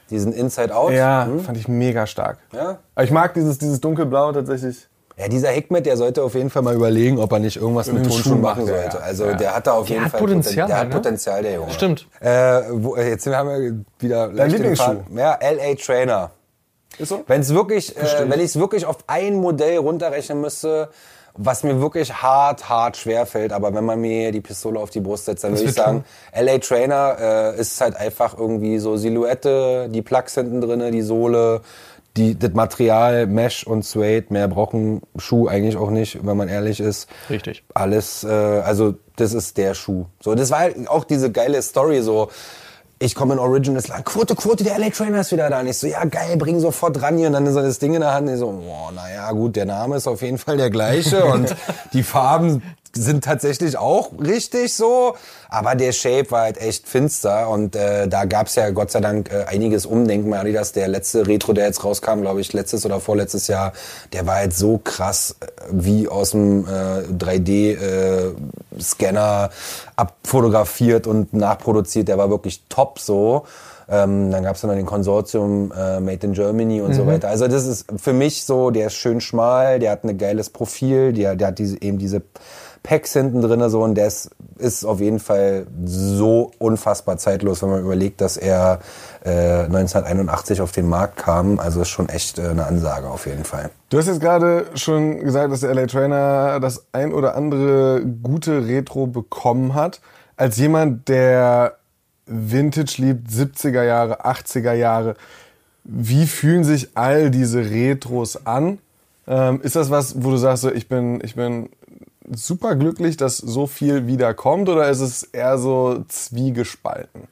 Diesen Inside Out. Ja, Hm? fand ich mega stark. Ja. Aber ich mag dieses, dieses dunkelblau tatsächlich. Ja, dieser Hickmet, der sollte auf jeden Fall mal überlegen, ob er nicht irgendwas mit Tonschuhen Schuh machen sollte. ja. Also Ja. der hat da auf jeden hat Fall Potenzial, Der hat ne? Potenzial, der Junge. Stimmt. Äh, wo, äh, jetzt haben wir wieder leicht Lieblingsschuh? Ja, LA Trainer. Ist so? Wenn es wirklich, äh, wenn ich es wirklich auf ein Modell runterrechnen müsste, was mir wirklich hart, hart schwer fällt, aber wenn man mir die Pistole auf die Brust setzt, dann würde ich sagen, LA Trainer äh, ist halt einfach irgendwie so Silhouette, die Plugs hinten drinne, die Sohle, die, das Material, Mesh und Suede, mehr brauchen Schuh eigentlich auch nicht, wenn man ehrlich ist. Richtig. Alles, äh, also das ist der Schuh. So, das war halt auch diese geile Story so. Ich komme in Originals Land, Quote, Quote, der LA Trainer ist wieder da. Und ich so, ja geil, bring sofort ran hier. Und dann ist so das Ding in der Hand. Und ich so, boah, naja, gut, der Name ist auf jeden Fall der gleiche. Und die Farben sind tatsächlich auch richtig so. Aber der Shape war halt echt finster. Und äh, da gab's ja Gott sei Dank äh, einiges Umdenken bei Adidas. Der letzte Retro, der jetzt rauskam, glaube ich, letztes oder vorletztes Jahr, der war halt so krass äh, wie aus dem äh, 3D-Scanner abfotografiert und nachproduziert. Der war wirklich top so. Ähm, dann gab's dann noch den Konsortium äh, Made in Germany und so weiter. Also das ist für mich so, der ist schön schmal, der hat ein geiles Profil, der, der hat diese, eben diese Packs hinten drin so und der ist, ist auf jeden Fall so unfassbar zeitlos, wenn man überlegt, dass er äh, 1981 auf den Markt kam. Also ist schon echt äh, eine Ansage auf jeden Fall. Du hast jetzt gerade schon gesagt, dass der LA Trainer das ein oder andere gute Retro bekommen hat. Als jemand, der Vintage liebt, 70er Jahre, 80er Jahre, wie fühlen sich all diese Retros an? Ähm, ist das was, wo du sagst, so, ich bin, ich bin super glücklich, dass so viel wieder kommt, oder ist es eher so zwiegespalten?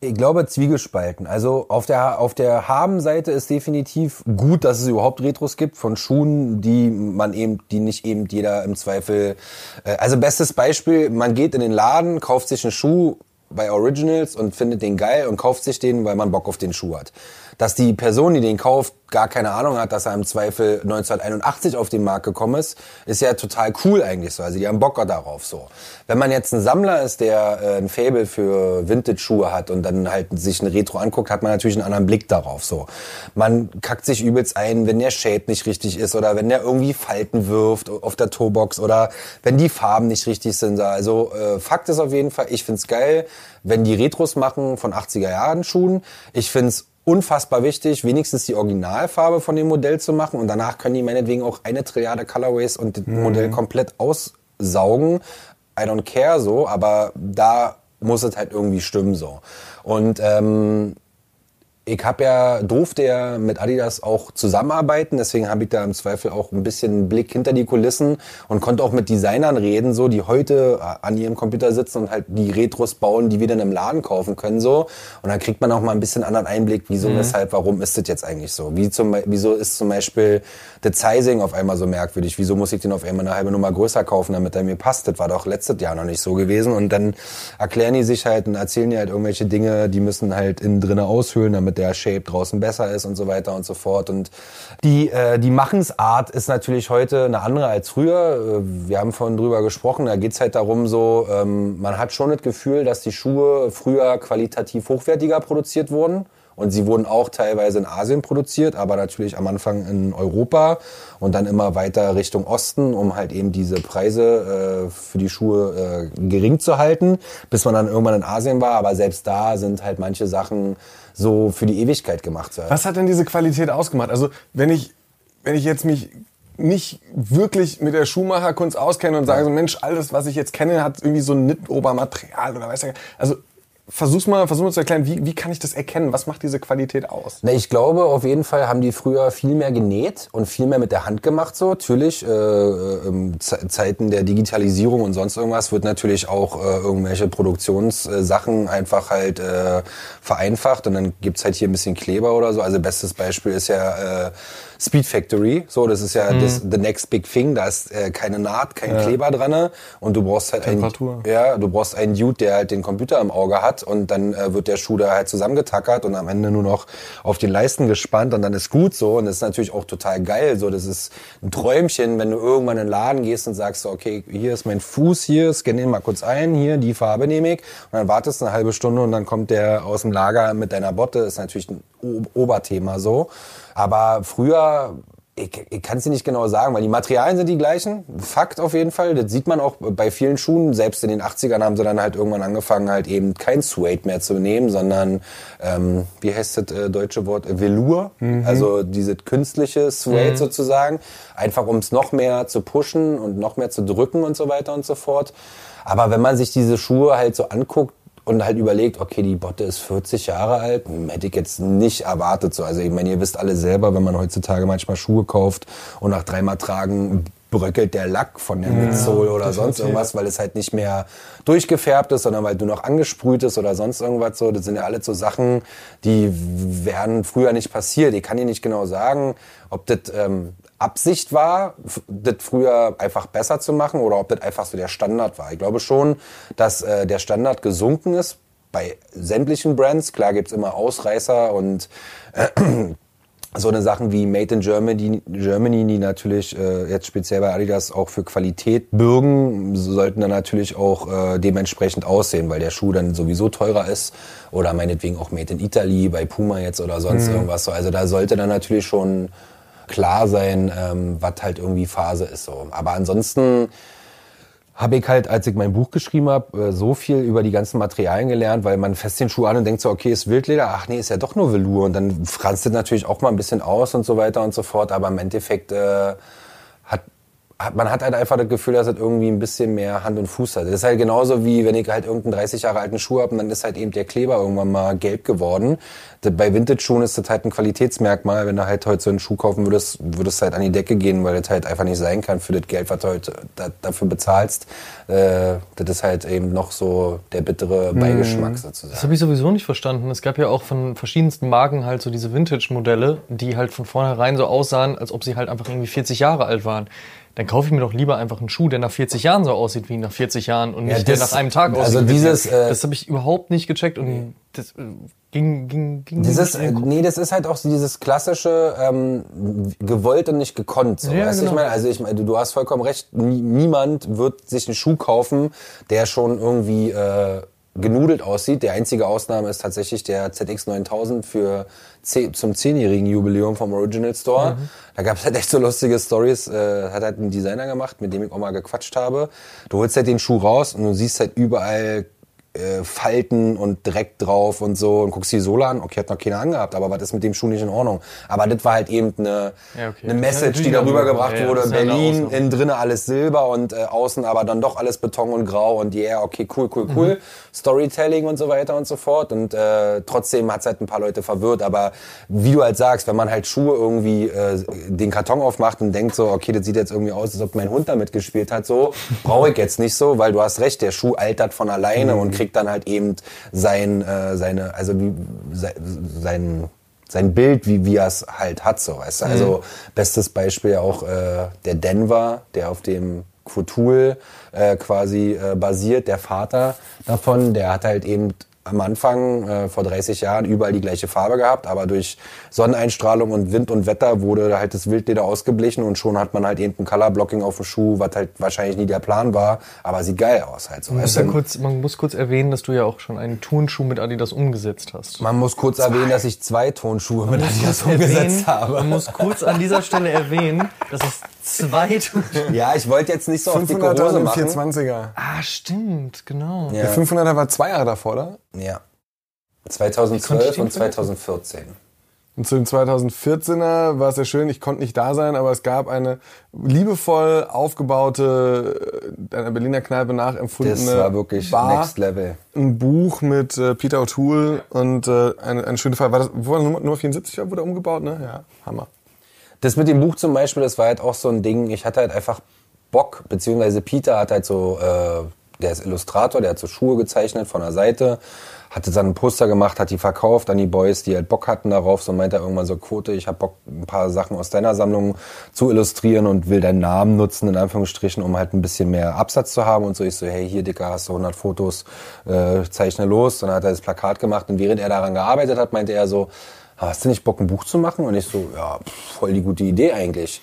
Ich glaube zwiegespalten. Also auf der auf der Haben-Seite ist definitiv gut, dass es überhaupt Retros gibt von Schuhen, die man eben, die nicht eben jeder im Zweifel. Äh, also bestes Beispiel: Man geht in den Laden, kauft sich einen Schuh bei Originals und findet den geil und kauft sich den, weil man Bock auf den Schuh hat. Dass die Person, die den kauft, gar keine Ahnung hat, dass er im Zweifel 1981 auf den Markt gekommen ist, ist ja total cool eigentlich so. Also die haben Bock darauf so. Wenn man jetzt ein Sammler ist, der äh, ein Faible für Vintage-Schuhe hat und dann halt sich ein Retro anguckt, hat man natürlich einen anderen Blick darauf so. Man kackt sich übelst ein, wenn der Shape nicht richtig ist oder wenn der irgendwie Falten wirft auf der Toebox oder wenn die Farben nicht richtig sind. Also äh, Fakt ist auf jeden Fall, ich find's geil, wenn die Retros machen von 80er Jahren Schuhen. Ich find's unfassbar wichtig, wenigstens die Originalfarbe von dem Modell zu machen und danach können die meinetwegen auch eine Trilliarde Colorways und das Modell komplett aussaugen. I don't care so, aber da muss es halt irgendwie stimmen so. Und ähm, ich habe ja, durfte ja mit Adidas auch zusammenarbeiten, deswegen habe ich da im Zweifel auch ein bisschen einen Blick hinter die Kulissen und konnte auch mit Designern reden, so die heute äh, an ihrem Computer sitzen und halt die Retros bauen, die wir dann im Laden kaufen können so. Und dann kriegt man auch mal ein bisschen anderen Einblick, wieso, mhm. weshalb, warum ist das jetzt eigentlich so? Wie zum, wieso ist zum Beispiel der Sizing auf einmal so merkwürdig? Wieso muss ich den auf einmal eine halbe Nummer größer kaufen, damit er mir passt? Das war doch letztes Jahr noch nicht so gewesen. Und dann erklären die sich halt und erzählen die halt irgendwelche Dinge, die müssen halt innen drinnen aushöhlen, damit damit der Shape draußen besser ist und so weiter und so fort. Und die, äh, die Machensart ist natürlich heute eine andere als früher. Äh, wir haben vorhin drüber gesprochen, da geht's halt darum so, ähm, man hat schon das Gefühl, dass die Schuhe früher qualitativ hochwertiger produziert wurden. Und sie wurden auch teilweise in Asien produziert, aber natürlich am Anfang in Europa und dann immer weiter Richtung Osten, um halt eben diese Preise äh, für die Schuhe äh, gering zu halten, bis man dann irgendwann in Asien war. Aber selbst da sind halt manche Sachen so für die Ewigkeit gemacht. Was hat denn diese Qualität ausgemacht? Also wenn ich, wenn ich jetzt mich nicht wirklich mit der Schuhmacherkunst auskenne und sage so, Mensch, alles, was ich jetzt kenne, hat irgendwie so ein Knit-Obermaterial oder weiß ja, also Versuch's mal, versuch mal zu erklären, wie, wie kann ich das erkennen? Was macht diese Qualität aus? Na, ich glaube, auf jeden Fall haben die früher viel mehr genäht und viel mehr mit der Hand gemacht. So natürlich äh, äh Zeiten der Digitalisierung und sonst irgendwas wird natürlich auch äh, irgendwelche Produktionssachen einfach halt äh, vereinfacht und dann gibt's halt hier ein bisschen Kleber oder so. Also bestes Beispiel ist ja äh, Speed Factory. So, das ist ja mhm. das the next big thing. Da ist äh, keine Naht, kein ja. Kleber dran und du brauchst halt Temperatur. Einen, ja, du brauchst einen Dude, der halt den Computer im Auge hat und dann äh, wird der Schuh da halt zusammengetackert und am Ende nur noch auf den Leisten gespannt und dann ist gut so und das ist natürlich auch total geil. So, das ist ein Träumchen, wenn du irgendwann in den Laden gehst und sagst so, okay, hier ist mein Fuß, hier scanne ihn mal kurz ein, hier die Farbe nehme ich und dann wartest eine halbe Stunde und dann kommt der aus dem Lager mit deiner Botte. Das ist natürlich ein Oberthema so. Aber früher ich, ich kann es dir nicht genau sagen, weil die Materialien sind die gleichen. Fakt auf jeden Fall. Das sieht man auch bei vielen Schuhen. Selbst in den 80ern haben sie dann halt irgendwann angefangen, halt eben kein Suede mehr zu nehmen, sondern, ähm, wie heißt das äh, deutsche Wort? Velour. Mhm. Also diese künstliche Suede mhm. sozusagen. Einfach um es noch mehr zu pushen und noch mehr zu drücken und so weiter und so fort. Aber wenn man sich diese Schuhe halt so anguckt, und halt überlegt, okay, die Botte ist 40 Jahre alt, hm, hätte ich jetzt nicht erwartet so. Also ich meine, ihr wisst alle selber, wenn man heutzutage manchmal Schuhe kauft und nach dreimal tragen bröckelt der Lack von der Midsole oder sonst irgendwas, weil es halt nicht mehr durchgefärbt ist, sondern weil du noch angesprüht ist oder sonst irgendwas so. Das sind ja alles so Sachen, die wären früher nicht passiert. Ich kann dir nicht genau sagen, ob das ähm, Absicht war, das früher einfach besser zu machen oder ob das einfach so der Standard war. Ich glaube schon, dass äh, der Standard gesunken ist bei sämtlichen Brands. Klar gibt's immer Ausreißer und äh, so eine Sachen wie Made in Germany, Germany die natürlich äh, jetzt speziell bei Adidas auch für Qualität bürgen, sollten dann natürlich auch äh, dementsprechend aussehen, weil der Schuh dann sowieso teurer ist oder meinetwegen auch Made in Italy bei Puma jetzt oder sonst mhm. irgendwas so. Also da sollte dann natürlich schon klar sein, ähm, was halt irgendwie Phase ist. So. Aber ansonsten habe ich halt, als ich mein Buch geschrieben habe, äh, so viel über die ganzen Materialien gelernt, weil man fest den Schuh an und denkt so, okay, ist Wildleder, ach nee, ist ja doch nur Velour. Und dann franzt es natürlich auch mal ein bisschen aus und so weiter und so fort. Aber im Endeffekt äh, man hat halt einfach das Gefühl, dass es irgendwie ein bisschen mehr Hand und Fuß hat. Das ist halt genauso wie, wenn ich halt irgendeinen 30 Jahre alten Schuh habe und dann ist halt eben der Kleber irgendwann mal gelb geworden. Bei Vintage-Schuhen ist das halt ein Qualitätsmerkmal. Wenn du halt heute so einen Schuh kaufen würdest, würdest du halt an die Decke gehen, weil das halt einfach nicht sein kann für das Geld, was du heute dafür bezahlst. Äh, das ist halt eben noch so der bittere hm. Beigeschmack sozusagen. Das habe ich sowieso nicht verstanden. Es gab ja auch von verschiedensten Marken halt so diese Vintage-Modelle, die halt von vornherein so aussahen, als ob sie halt einfach irgendwie 40 Jahre alt waren dann kaufe ich mir doch lieber einfach einen Schuh, der nach 40 Jahren so aussieht wie nach 40 Jahren und nicht ja, das, der nach einem Tag aussieht. Also dieses, äh, das habe ich überhaupt nicht gecheckt und das äh, ging, ging, ging dieses, nicht. Nee, das ist halt auch so dieses klassische ähm, gewollt und nicht gekonnt. So, ja, weißt genau. ich meine, also ich meine, du, du hast vollkommen recht. Niemand wird sich einen Schuh kaufen, der schon irgendwie äh, genudelt aussieht. Die einzige Ausnahme ist tatsächlich der ZX 9000 für zum zehnjährigen Jubiläum vom Original Store. Mhm. Da gab es halt echt so lustige Stories. Äh, hat halt ein Designer gemacht, mit dem ich auch mal gequatscht habe. Du holst halt den Schuh raus und du siehst halt überall äh, Falten und Dreck drauf und so und guckst die Sohle an, okay, hat noch keiner angehabt, aber was ist mit dem Schuh nicht in Ordnung? Aber das war halt eben eine, Ja, okay. eine Message, die darüber gebracht ja, wurde. ja Berlin, innen drinnen alles Silber und äh, außen aber dann doch alles Beton und Grau und yeah, okay, cool, cool, cool. Mhm. Storytelling und so weiter und so fort. Und äh, trotzdem hat's halt ein paar Leute verwirrt. Aber wie du halt sagst, wenn man halt Schuhe irgendwie äh, den Karton aufmacht und denkt so, okay, das sieht jetzt irgendwie aus, als ob mein Hund damit gespielt hat, so brauche ich jetzt nicht so, weil du hast recht, der Schuh altert von alleine und kriegt dann halt eben sein, äh, seine, also wie, se- sein sein Bild, wie, wie er es halt hat, so, weißt du? Also, bestes Beispiel auch äh, der Denver, der auf dem Quotul äh, quasi äh, basiert, der Vater davon, der hat halt eben am Anfang äh, vor 30 Jahren überall die gleiche Farbe gehabt, aber durch Sonneneinstrahlung und Wind und Wetter wurde halt das Wildleder ausgeblichen und schon hat man halt eben ein Colorblocking auf dem Schuh, was halt wahrscheinlich nie der Plan war, aber sieht geil aus halt so. Man muss, ja kurz, man muss kurz erwähnen, dass du ja auch schon einen Turnschuh mit Adidas umgesetzt hast. Man muss kurz erwähnen, dass ich zwei Tonschuhe mit Adidas umgesetzt habe. man muss kurz an dieser Stelle erwähnen, dass es zwei Turnschuhe Ja, ich wollte jetzt nicht so auf 500er Hose und machen. 420er. Ah, stimmt, genau. Der Ja. 500er war zwei Jahre davor, oder? ja. Konnte 2012 ich den und 2014. Und zu dem 2014er war es sehr schön, ich konnte nicht da sein, aber es gab eine liebevoll aufgebaute, äh, einer Berliner Kneipe nachempfundene Das war wirklich Bar, Next Level. ein Buch mit äh, Peter O'Toole und äh, eine, eine schöne Fall. War das, wo war Nummer, Nummer 74 wurde umgebaut, ne? Ja, Hammer. Das mit dem Buch zum Beispiel, das war halt auch so ein Ding. Ich hatte halt einfach Bock, beziehungsweise Peter hat halt so, äh, der ist Illustrator, der hat so Schuhe gezeichnet von der Seite, hatte dann ein Poster gemacht, hat die verkauft an die Boys, die halt Bock hatten darauf. So meinte er irgendwann so, Quote, ich hab Bock, ein paar Sachen aus deiner Sammlung zu illustrieren und will deinen Namen nutzen, in Anführungsstrichen, um halt ein bisschen mehr Absatz zu haben. Und so ich so, hey, hier, Dicker, hast du 100 Fotos, äh, zeichne los. Und dann hat er das Plakat gemacht und während er daran gearbeitet hat, meinte er so, hast du nicht Bock, ein Buch zu machen? Und ich so, ja, pff, voll die gute Idee eigentlich.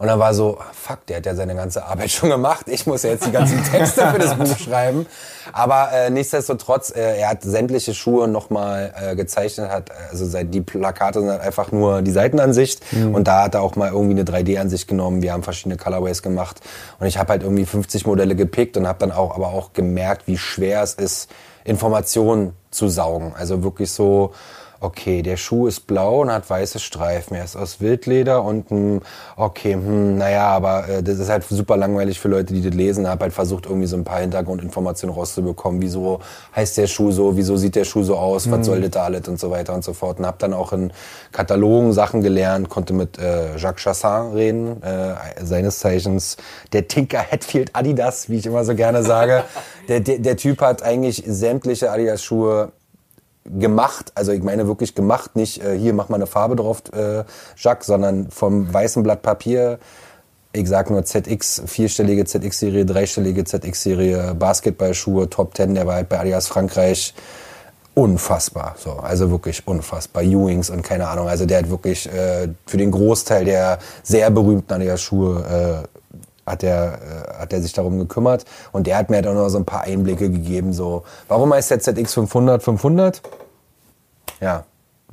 Und dann war so, fuck, der hat ja seine ganze Arbeit schon gemacht. Ich muss ja jetzt die ganzen Texte für das Buch schreiben. Aber äh, nichtsdestotrotz, äh, er hat sämtliche Schuhe nochmal äh, gezeichnet, hat, also seit die Plakate sind halt einfach nur die Seitenansicht. Und da hat er auch mal irgendwie eine 3D-Ansicht genommen. Wir haben verschiedene Colorways gemacht. Und ich habe halt irgendwie 50 Modelle gepickt und habe dann auch, aber auch gemerkt, wie schwer es ist, Informationen zu saugen. Also wirklich so, okay, der Schuh ist blau und hat weiße Streifen. Er ist aus Wildleder und hm, okay, hm, naja, aber äh, das ist halt super langweilig für Leute, die das lesen. Hab halt versucht, irgendwie so ein paar Hintergrundinformationen rauszubekommen. Wieso heißt der Schuh so? Wieso sieht der Schuh so aus? Was soll das da alles und so weiter und so fort. Und hab dann auch in Katalogen Sachen gelernt, konnte mit äh, Jacques Chassin reden, äh, seines Zeichens der Tinker Hatfield Adidas, wie ich immer so gerne sage. der, der, der Typ hat eigentlich sämtliche Adidas-Schuhe gemacht, also ich meine wirklich gemacht, nicht äh, hier mach mal eine Farbe drauf, äh, Jacques, sondern vom weißen Blatt Papier, ich sag nur ZX, vierstellige ZX-Serie, dreistellige ZX-Serie, Basketballschuhe, Top Ten, der war halt bei Adidas Frankreich. Unfassbar, so, also wirklich unfassbar, Ewings und keine Ahnung, also der hat wirklich äh, für den Großteil der sehr berühmten Adidas-Schuhe äh, hat er, äh, hat er sich darum gekümmert und der hat mir halt auch noch so ein paar Einblicke gegeben, so, warum heißt der ZX 500 500? Ja,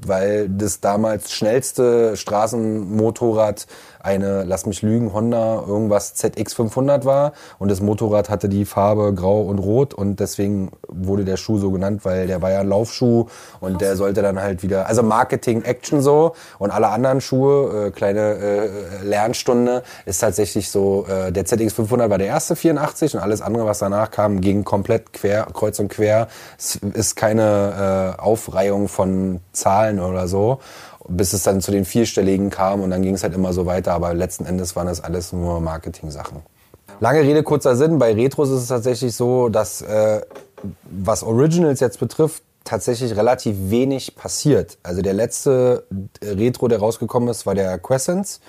weil das damals schnellste Straßenmotorrad eine, lass mich lügen, Honda irgendwas ZX 500 war und das Motorrad hatte die Farbe grau und rot und deswegen wurde der Schuh so genannt, weil der war ja ein Laufschuh und der sollte dann halt wieder, also Marketing, Action so und alle anderen Schuhe, äh, kleine äh, Lernstunde, ist tatsächlich so, äh, der ZX 500 war der erste 84 und alles andere, was danach kam, ging komplett quer, kreuz und quer. Es ist keine äh, Aufreihung von Zahlen oder so, bis es dann zu den vierstelligen kam und dann ging es halt immer so weiter, aber letzten Endes waren das alles nur Marketing-Sachen. Lange Rede, kurzer Sinn. Bei Retros ist es tatsächlich so, dass äh, was Originals jetzt betrifft, tatsächlich relativ wenig passiert. Also der letzte Retro, der rausgekommen ist, war der Crescents,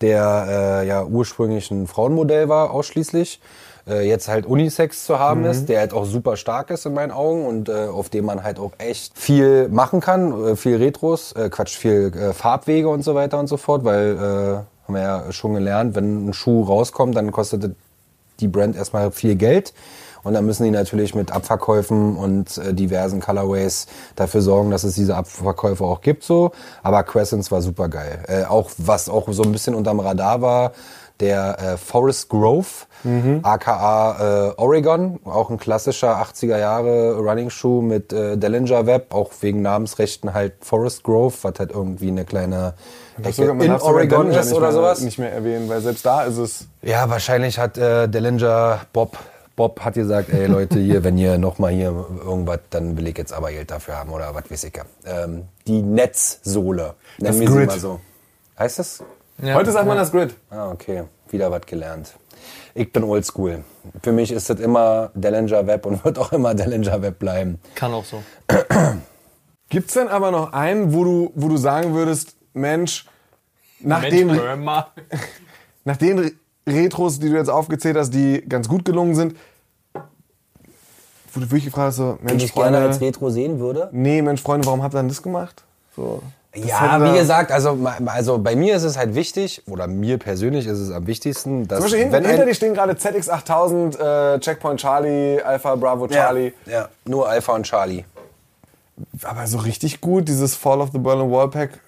der äh, ja ursprünglich ein Frauenmodell war ausschließlich. Äh, jetzt halt Unisex zu haben ist, der halt auch super stark ist in meinen Augen und äh, auf dem man halt auch echt viel machen kann, äh, viel Retros, äh, Quatsch, viel äh, Farbwege und so weiter und so fort, weil äh, haben wir ja schon gelernt, wenn ein Schuh rauskommt, dann kostet die Brand erstmal viel Geld. Und dann müssen die natürlich mit Abverkäufen und äh, diversen Colorways dafür sorgen, dass es diese Abverkäufe auch gibt so. Aber Crescents war super geil. Äh, auch was auch so ein bisschen unterm Radar war, der äh, Forest Grove, aka äh, Oregon, auch ein klassischer 80er Jahre Running Shoe mit äh, Dellinger Web, auch wegen Namensrechten halt Forest Grove, was halt irgendwie eine kleine Sogar- in Oregon ist oder mehr, sowas. Nicht mehr erwähnen, weil selbst da ist es. Ja, wahrscheinlich hat äh, Dellinger Bob Bob hat gesagt, ey Leute, hier, wenn ihr noch mal hier irgendwas, dann will ich jetzt aber Geld dafür haben oder was weiß ich. Ähm, die Netzsohle, Das nennen wir sie Grid. mal so. Heißt das? Ja. Heute sagt man das Grid. Ah, okay. Wieder was gelernt. Ich bin oldschool. Für mich ist das immer Dellinger Web und wird auch immer Dellinger Web bleiben. Kann auch so. Gibt's denn aber noch einen, wo du, wo du sagen würdest, Mensch, nach den, Römer. nach den Re- Retros, die du jetzt aufgezählt hast, die ganz gut gelungen sind, wo du wirklich gefragt hast, so, Den Mensch, ich gerne als Freunde, Retro sehen würde. nee, Mensch, Freunde, warum habt ihr denn das gemacht? So, das Ja, wie gesagt, also, also bei mir ist es halt wichtig, oder mir persönlich ist es am wichtigsten, dass Zum Beispiel hinten, wenn hinter dir stehen gerade ZX8000, äh, Checkpoint Charlie, Alpha Bravo Charlie. Ja, ja, nur Alpha und Charlie. Aber so richtig gut, dieses Fall of the Berlin Wallpack.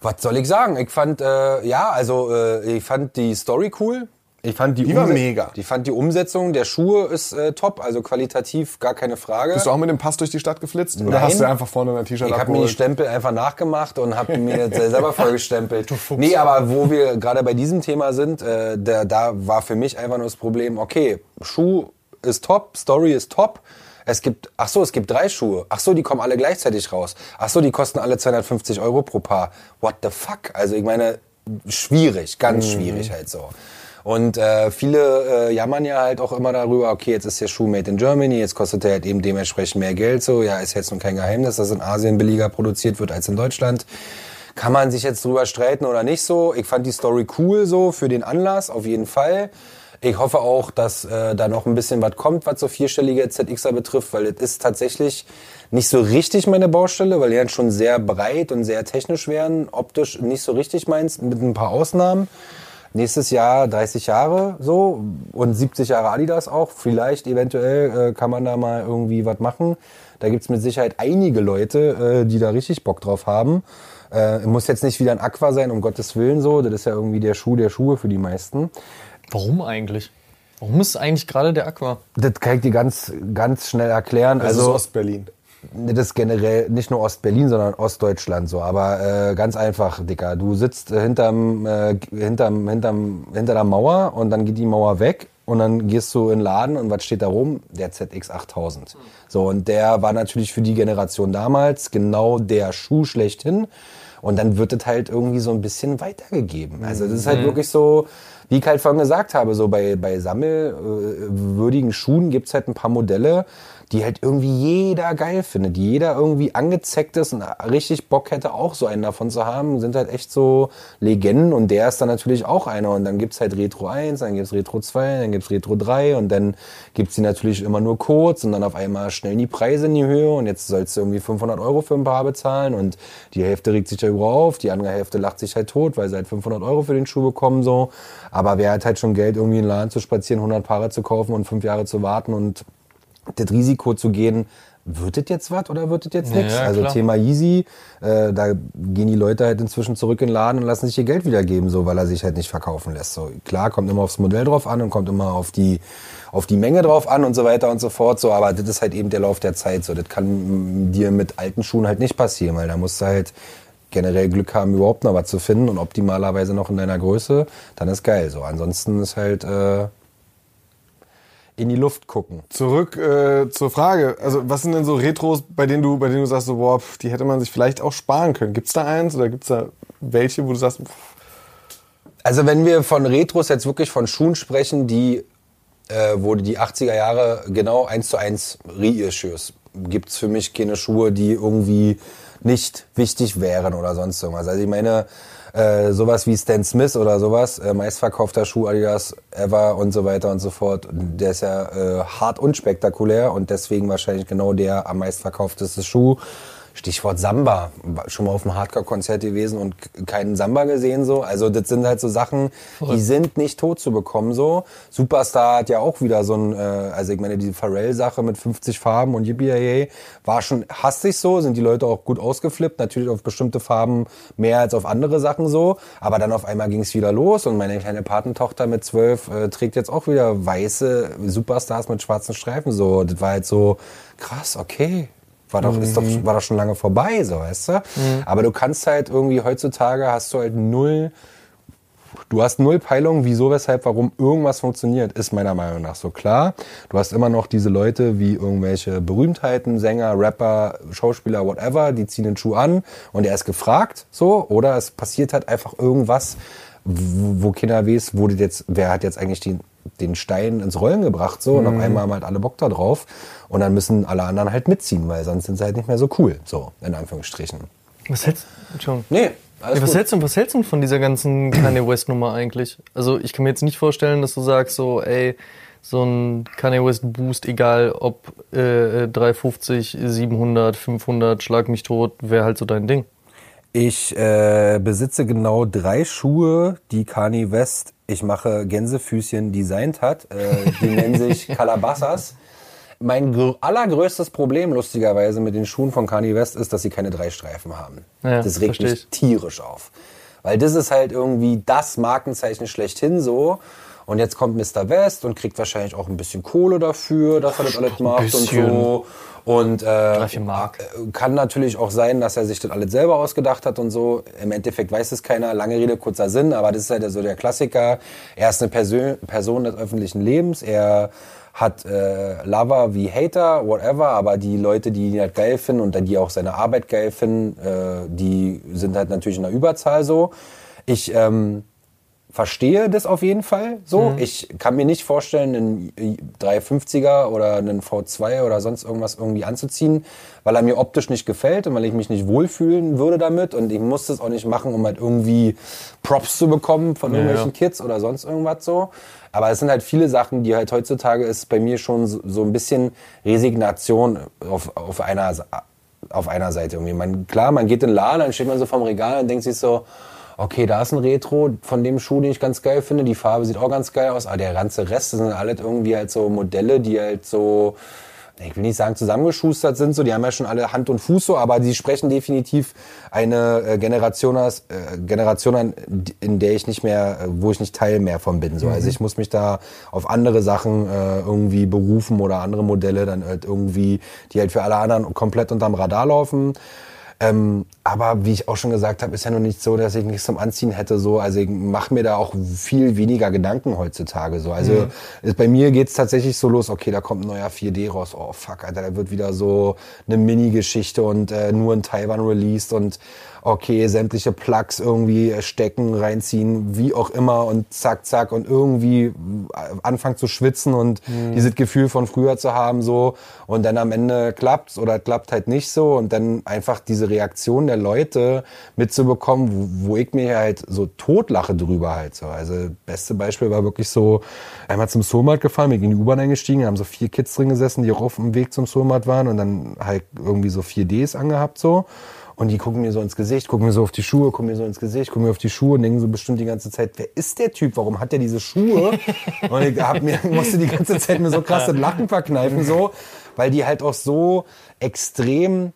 Was soll ich sagen? Ich fand, äh, ja, also äh, ich fand die Story cool. Ich fand die, Die war Umse- mega. Ich fand die Umsetzung der Schuhe ist äh, top, also qualitativ gar keine Frage. Bist du auch mit dem Pass durch die Stadt geflitzt? Oder Nein. hast du einfach vorne ein T-Shirt Ich habe mir die? Stempel einfach nachgemacht und habe mir jetzt selber vollgestempelt. Nee, aber wo wir gerade bei diesem Thema sind, äh, da, da war für mich einfach nur das Problem, okay, Schuh ist top, Story ist top. Es gibt, ach so, es gibt drei Schuhe. Ach so, die kommen alle gleichzeitig raus. Ach so, die kosten alle 250 Euro pro Paar. What the fuck? Also ich meine, schwierig, ganz schwierig halt so. Und äh, viele äh, jammern ja halt auch immer darüber, okay, jetzt ist der Schuh made in Germany, jetzt kostet er halt eben dementsprechend mehr Geld. So, ja, ist jetzt nun kein Geheimnis, dass in Asien billiger produziert wird als in Deutschland. Kann man sich jetzt drüber streiten oder nicht so? Ich fand die Story cool so für den Anlass, auf jeden Fall. Ich hoffe auch, dass äh, da noch ein bisschen was kommt, was so vierstellige ZXer betrifft, weil es ist tatsächlich nicht so richtig meine Baustelle, weil die dann schon sehr breit und sehr technisch wären, optisch nicht so richtig meins, mit ein paar Ausnahmen. Nächstes Jahr 30 Jahre so und 70 Jahre Adidas auch. Vielleicht eventuell äh, kann man da mal irgendwie was machen. Da gibt's mit Sicherheit einige Leute, äh, die da richtig Bock drauf haben. Äh, muss jetzt nicht wieder ein Aqua sein, um Gottes Willen so. Das ist ja irgendwie der Schuh der Schuhe für die meisten. Warum eigentlich? Warum ist eigentlich gerade der Aqua? Das kann ich dir ganz, ganz schnell erklären. Also Also, Ostberlin. Das ist generell nicht nur Ostberlin, sondern Ostdeutschland so. Aber äh, ganz einfach, Dicker. Du sitzt äh, hinterm, äh, hinterm, hinterm, hinter der Mauer und dann geht die Mauer weg und dann gehst du in den Laden und was steht da rum? Der ZX8000. So, und der war natürlich für die Generation damals genau der Schuh schlechthin. Und dann wird es halt irgendwie so ein bisschen weitergegeben. Also das ist halt wirklich so, wie ich halt vorhin gesagt habe, so bei, bei sammelwürdigen Schuhen gibt's halt ein paar Modelle, die halt irgendwie jeder geil findet, die jeder irgendwie angezeckt ist und richtig Bock hätte, auch so einen davon zu haben, sind halt echt so Legenden und der ist dann natürlich auch einer und dann gibt's halt Retro 1, dann gibt's Retro 2, dann gibt's Retro 3 und dann gibt's die natürlich immer nur kurz und dann auf einmal schnellen die Preise in die Höhe und jetzt sollst du irgendwie 500 Euro für ein Paar bezahlen und die Hälfte regt sich darüber auf, die andere Hälfte lacht sich halt tot, weil sie halt 500 Euro für den Schuh bekommen so, aber wer hat halt schon Geld, irgendwie in den Laden zu spazieren, 100 Paare zu kaufen und fünf Jahre zu warten und das Risiko zu gehen, wird das jetzt was oder wird das jetzt nichts? ja, also klar. Thema Yeezy, äh, da gehen die Leute halt inzwischen zurück in den Laden und lassen sich ihr Geld wiedergeben, so, weil er sich halt nicht verkaufen lässt. So, klar, kommt immer aufs Modell drauf an und kommt immer auf die, auf die Menge drauf an und so weiter und so fort, so, aber das ist halt eben der Lauf der Zeit, so, das kann mm, dir mit alten Schuhen halt nicht passieren, weil da musst du halt generell Glück haben, überhaupt noch was zu finden und optimalerweise noch in deiner Größe, dann ist geil, so. Ansonsten ist halt, äh, in die Luft gucken. Zurück äh, zur Frage. Also, was sind denn so Retros, bei denen du, bei denen du sagst, so, boah, pf, die hätte man sich vielleicht auch sparen können? Gibt's da eins oder gibt's da welche, wo du sagst, pf, Also wenn wir von Retros jetzt wirklich von Schuhen sprechen, die äh, wo die 80er Jahre genau eins zu eins Reissues, gibt's für mich keine Schuhe, die irgendwie nicht wichtig wären oder sonst irgendwas. Also ich meine, äh, sowas wie Stan Smith oder sowas, äh, meistverkaufter Schuh Adidas ever und so weiter und so fort, der ist ja äh, hart unspektakulär und deswegen wahrscheinlich genau der am meistverkaufteste Schuh. Stichwort Samba. Schon mal auf einem Hardcore-Konzert gewesen und keinen Samba gesehen so. Also das sind halt so Sachen, die sind nicht tot zu bekommen so. Superstar hat ja auch wieder so ein, äh, also ich meine, die Pharrell-Sache mit 50 Farben und yippie war schon hastig so, sind die Leute auch gut ausgeflippt, natürlich auf bestimmte Farben mehr als auf andere Sachen so. Aber dann auf einmal ging es wieder los und meine kleine Patentochter mit zwölf äh, trägt jetzt auch wieder weiße Superstars mit schwarzen Streifen so. Das war halt so krass, okay. War doch, ist doch, war doch schon lange vorbei, so, weißt du? Aber du kannst halt irgendwie heutzutage hast du halt null, du hast null Peilung, wieso, weshalb, warum irgendwas funktioniert, ist meiner Meinung nach so klar. Du hast immer noch diese Leute wie irgendwelche Berühmtheiten, Sänger, Rapper, Schauspieler, whatever, die ziehen den Schuh an und er ist gefragt, so, oder es passiert halt einfach irgendwas, wo, wo keiner weiß, wo jetzt, wer hat jetzt eigentlich den, den Stein ins Rollen gebracht, so, und auf einmal haben halt alle Bock da drauf und dann müssen alle anderen halt mitziehen, weil sonst sind sie halt nicht mehr so cool, so, in Anführungsstrichen. Was hältst, Entschuldigung. Nee, alles was, gut. hältst du, was hältst du denn von dieser ganzen Kanye West Nummer eigentlich? Also ich kann mir jetzt nicht vorstellen, dass du sagst so, ey, so ein Kanye West Boost, egal ob äh, 350, 700, 500, schlag mich tot, wäre halt so dein Ding. Ich äh, besitze genau drei Schuhe, die Kanye West, ich mache Gänsefüßchen, designt hat. Äh, die nennen sich Calabasas. Mein gr allergrößtes Problem, lustigerweise, mit den Schuhen von Kanye West ist, dass sie keine drei Streifen haben. Ja, das regt mich ich. tierisch auf. Weil das ist halt irgendwie das Markenzeichen schlechthin so. Und jetzt kommt Mr. West und kriegt wahrscheinlich auch ein bisschen Kohle dafür, dass er das alles macht und so. Und äh, Mark. kann natürlich auch sein, dass er sich das alles selber ausgedacht hat und so. Im Endeffekt weiß es keiner. Lange Rede, kurzer Sinn. Aber das ist halt so der Klassiker. Er ist eine Persön Person des öffentlichen Lebens. Er hat äh, Lover wie Hater, whatever. Aber die Leute, die ihn halt geil finden und die auch seine Arbeit geil finden, äh, die sind halt natürlich in der Überzahl so. Ich ähm, verstehe das auf jeden Fall so. Ich kann mir nicht vorstellen, einen 350er oder einen V2 oder sonst irgendwas irgendwie anzuziehen, weil er mir optisch nicht gefällt und weil ich mich nicht wohlfühlen würde damit. Und ich muss das auch nicht machen, um halt irgendwie Props zu bekommen von Ja, irgendwelchen ja. Kids oder sonst irgendwas so. Aber es sind halt viele Sachen, die halt heutzutage ist bei mir schon so, so ein bisschen Resignation auf, auf einer auf einer Seite irgendwie. Man, klar, man geht in den Laden, dann steht man so vorm Regal und denkt sich so, okay, da ist ein Retro von dem Schuh, den ich ganz geil finde. Die Farbe sieht auch ganz geil aus, aber der ganze Rest, sind alles irgendwie halt so Modelle, die halt so, ich will nicht sagen zusammengeschustert sind, so, die haben ja schon alle Hand und Fuß so, aber die sprechen definitiv eine äh, Generation, aus, äh, Generation an, in der ich nicht mehr, äh, wo ich nicht Teil mehr von bin. So. Also ich muss mich da auf andere Sachen äh, irgendwie berufen oder andere Modelle dann halt irgendwie, die halt für alle anderen komplett unterm Radar laufen. Ähm, aber wie ich auch schon gesagt habe, ist ja nur nicht so, dass ich nichts zum Anziehen hätte. So. Also ich mache mir da auch viel weniger Gedanken heutzutage. So. Also ist, bei mir geht's tatsächlich so los, okay, da kommt ein neuer 4D raus. Oh fuck, Alter, da wird wieder so eine Mini-Geschichte und äh, nur in Taiwan released und okay, sämtliche Plugs irgendwie stecken, reinziehen, wie auch immer und zack, zack und irgendwie äh, anfangen zu schwitzen und dieses Gefühl von früher zu haben so und dann am Ende klappt's oder klappt halt nicht so und dann einfach diese Reaktion der Leute mitzubekommen, wo, wo ich mir halt so totlache drüber halt so. Also beste Beispiel war wirklich so, einmal zum Soulmart gefahren, wir sind in die U-Bahn eingestiegen, haben so vier Kids drin gesessen, die auch auf dem Weg zum Soulmart waren und dann halt irgendwie so 4Ds angehabt so. Und die gucken mir so ins Gesicht, gucken mir so auf die Schuhe, gucken mir so ins Gesicht, gucken mir auf die Schuhe und denken so bestimmt die ganze Zeit, wer ist der Typ? Warum hat der diese Schuhe? und ich hab mir, musste die ganze Zeit mir so krasse Lachen verkneifen, so, weil die halt auch so extrem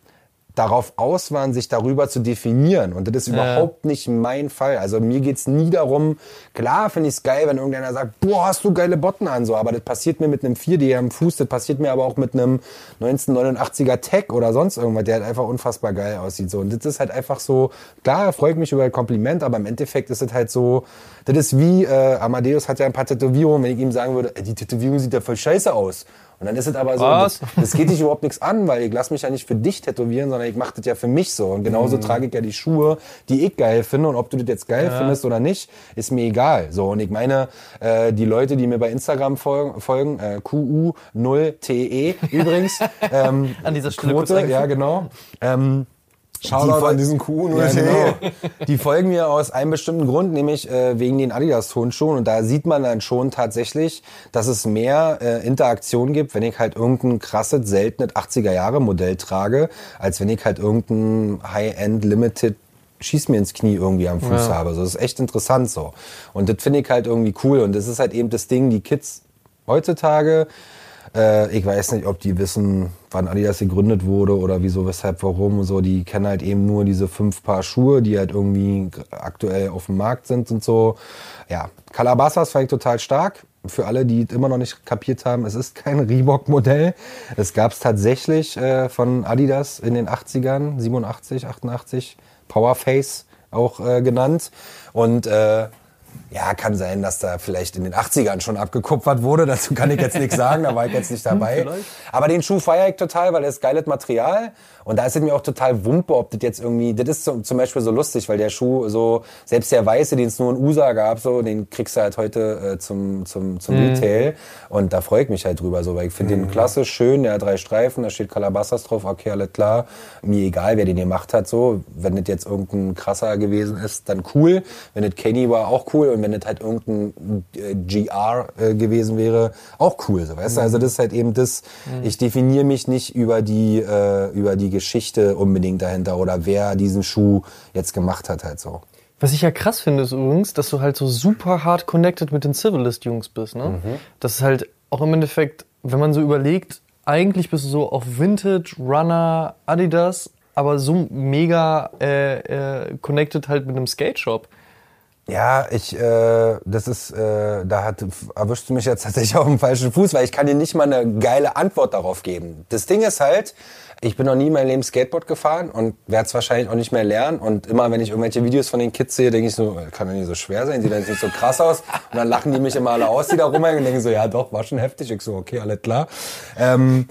darauf aus waren, sich darüber zu definieren. Und das ist überhaupt nicht mein Fall. Also mir geht's nie darum, klar finde ich es geil, wenn irgendeiner sagt, boah, hast du geile Botten an, so, aber das passiert mir mit einem 4D am Fuß, das passiert mir aber auch mit einem 1989er Tech oder sonst irgendwas, der halt einfach unfassbar geil aussieht. So. Und das ist halt einfach so, klar, freue ich mich über ein Kompliment, aber im Endeffekt ist es halt so, das ist wie, äh, Amadeus hat ja ein paar Tätowierungen, wenn ich ihm sagen würde, die Tätowierung sieht ja voll scheiße aus. Und dann ist es aber so, das, das geht dich überhaupt nichts an, weil ich lasse mich ja nicht für dich tätowieren, sondern ich mache das ja für mich so. Und genauso trage ich ja die Schuhe, die ich geil finde. Und ob du das jetzt geil findest oder nicht, ist mir egal. So, und ich meine, äh, die Leute, die mir bei Instagram folgen, folgen äh, QU0TE übrigens, ähm, An dieser Stelle Quote, ja genau. Ähm, Shoutout voll- an diesen Kuh Ja, genau. Die folgen mir aus einem bestimmten Grund, nämlich äh, wegen den Adidas-Tonschuhen. Und da sieht man dann schon tatsächlich, dass es mehr äh, Interaktion gibt, wenn ich halt irgendein krasses, seltenes 80er-Jahre-Modell trage, als wenn ich halt irgendein High-End Limited schieß mir ins Knie irgendwie am Fuß habe. Also das ist echt interessant so. Und das finde ich halt irgendwie cool. Und das ist halt eben das Ding, die Kids heutzutage, äh, ich weiß nicht, ob die wissen, wann Adidas gegründet wurde oder wieso, weshalb, warum so. Die kennen halt eben nur diese fünf Paar Schuhe, die halt irgendwie aktuell auf dem Markt sind und so. Ja, Calabasas fand ich total stark. Für alle, die immer noch nicht kapiert haben, es ist kein Reebok-Modell. Es gab es tatsächlich äh, von Adidas in den 80ern, 87, 88, Powerface auch äh, genannt. Und äh, ja, kann sein, dass da vielleicht in den 80ern schon abgekupfert wurde. Dazu kann ich jetzt nichts sagen, da war ich jetzt nicht dabei. Aber den Schuh feiere ich total, weil er ist geiles Material. Und da ist es mir auch total wumpe, ob das jetzt irgendwie, das ist zum, zum Beispiel so lustig, weil der Schuh so, selbst der weiße, den es nur in USA gab, so, den kriegst du halt heute äh, zum, zum, zum Retail. Und da freue ich mich halt drüber, so, weil ich finde den klasse, schön, der hat drei Streifen, da steht Calabasas drauf, okay, alles klar. Mir egal, wer den gemacht hat, so. Wenn das jetzt irgendein krasser gewesen ist, dann cool. Wenn das Kenny war, auch cool. Und wenn das halt irgendein äh, GR äh, gewesen wäre, auch cool, so, weißt du? Also das ist halt eben das, ich definiere mich nicht über die, äh, über die Geschichte unbedingt dahinter oder wer diesen Schuh jetzt gemacht hat, halt so. Was ich ja krass finde, ist übrigens, dass du halt so super hard connected mit den Civilist-Jungs bist. Ne? Das ist halt auch im Endeffekt, wenn man so überlegt, eigentlich bist du so auf Vintage, Runner, Adidas, aber so mega äh, äh, connected halt mit einem Skate-Shop. Ja, ich, äh, das ist, äh, da hat, erwischst du mich jetzt tatsächlich auf dem falschen Fuß, weil ich kann dir nicht mal eine geile Antwort darauf geben. Das Ding ist halt, ich bin noch nie in meinem Leben Skateboard gefahren und werde es wahrscheinlich auch nicht mehr lernen. Und immer, wenn ich irgendwelche Videos von den Kids sehe, denke ich so, kann doch nicht so schwer sein, sieht dann nicht so krass aus. Und dann lachen die mich immer alle aus, die da rumhängen und denken so, ja doch, war schon heftig. Ich so, okay, alles klar. Ähm,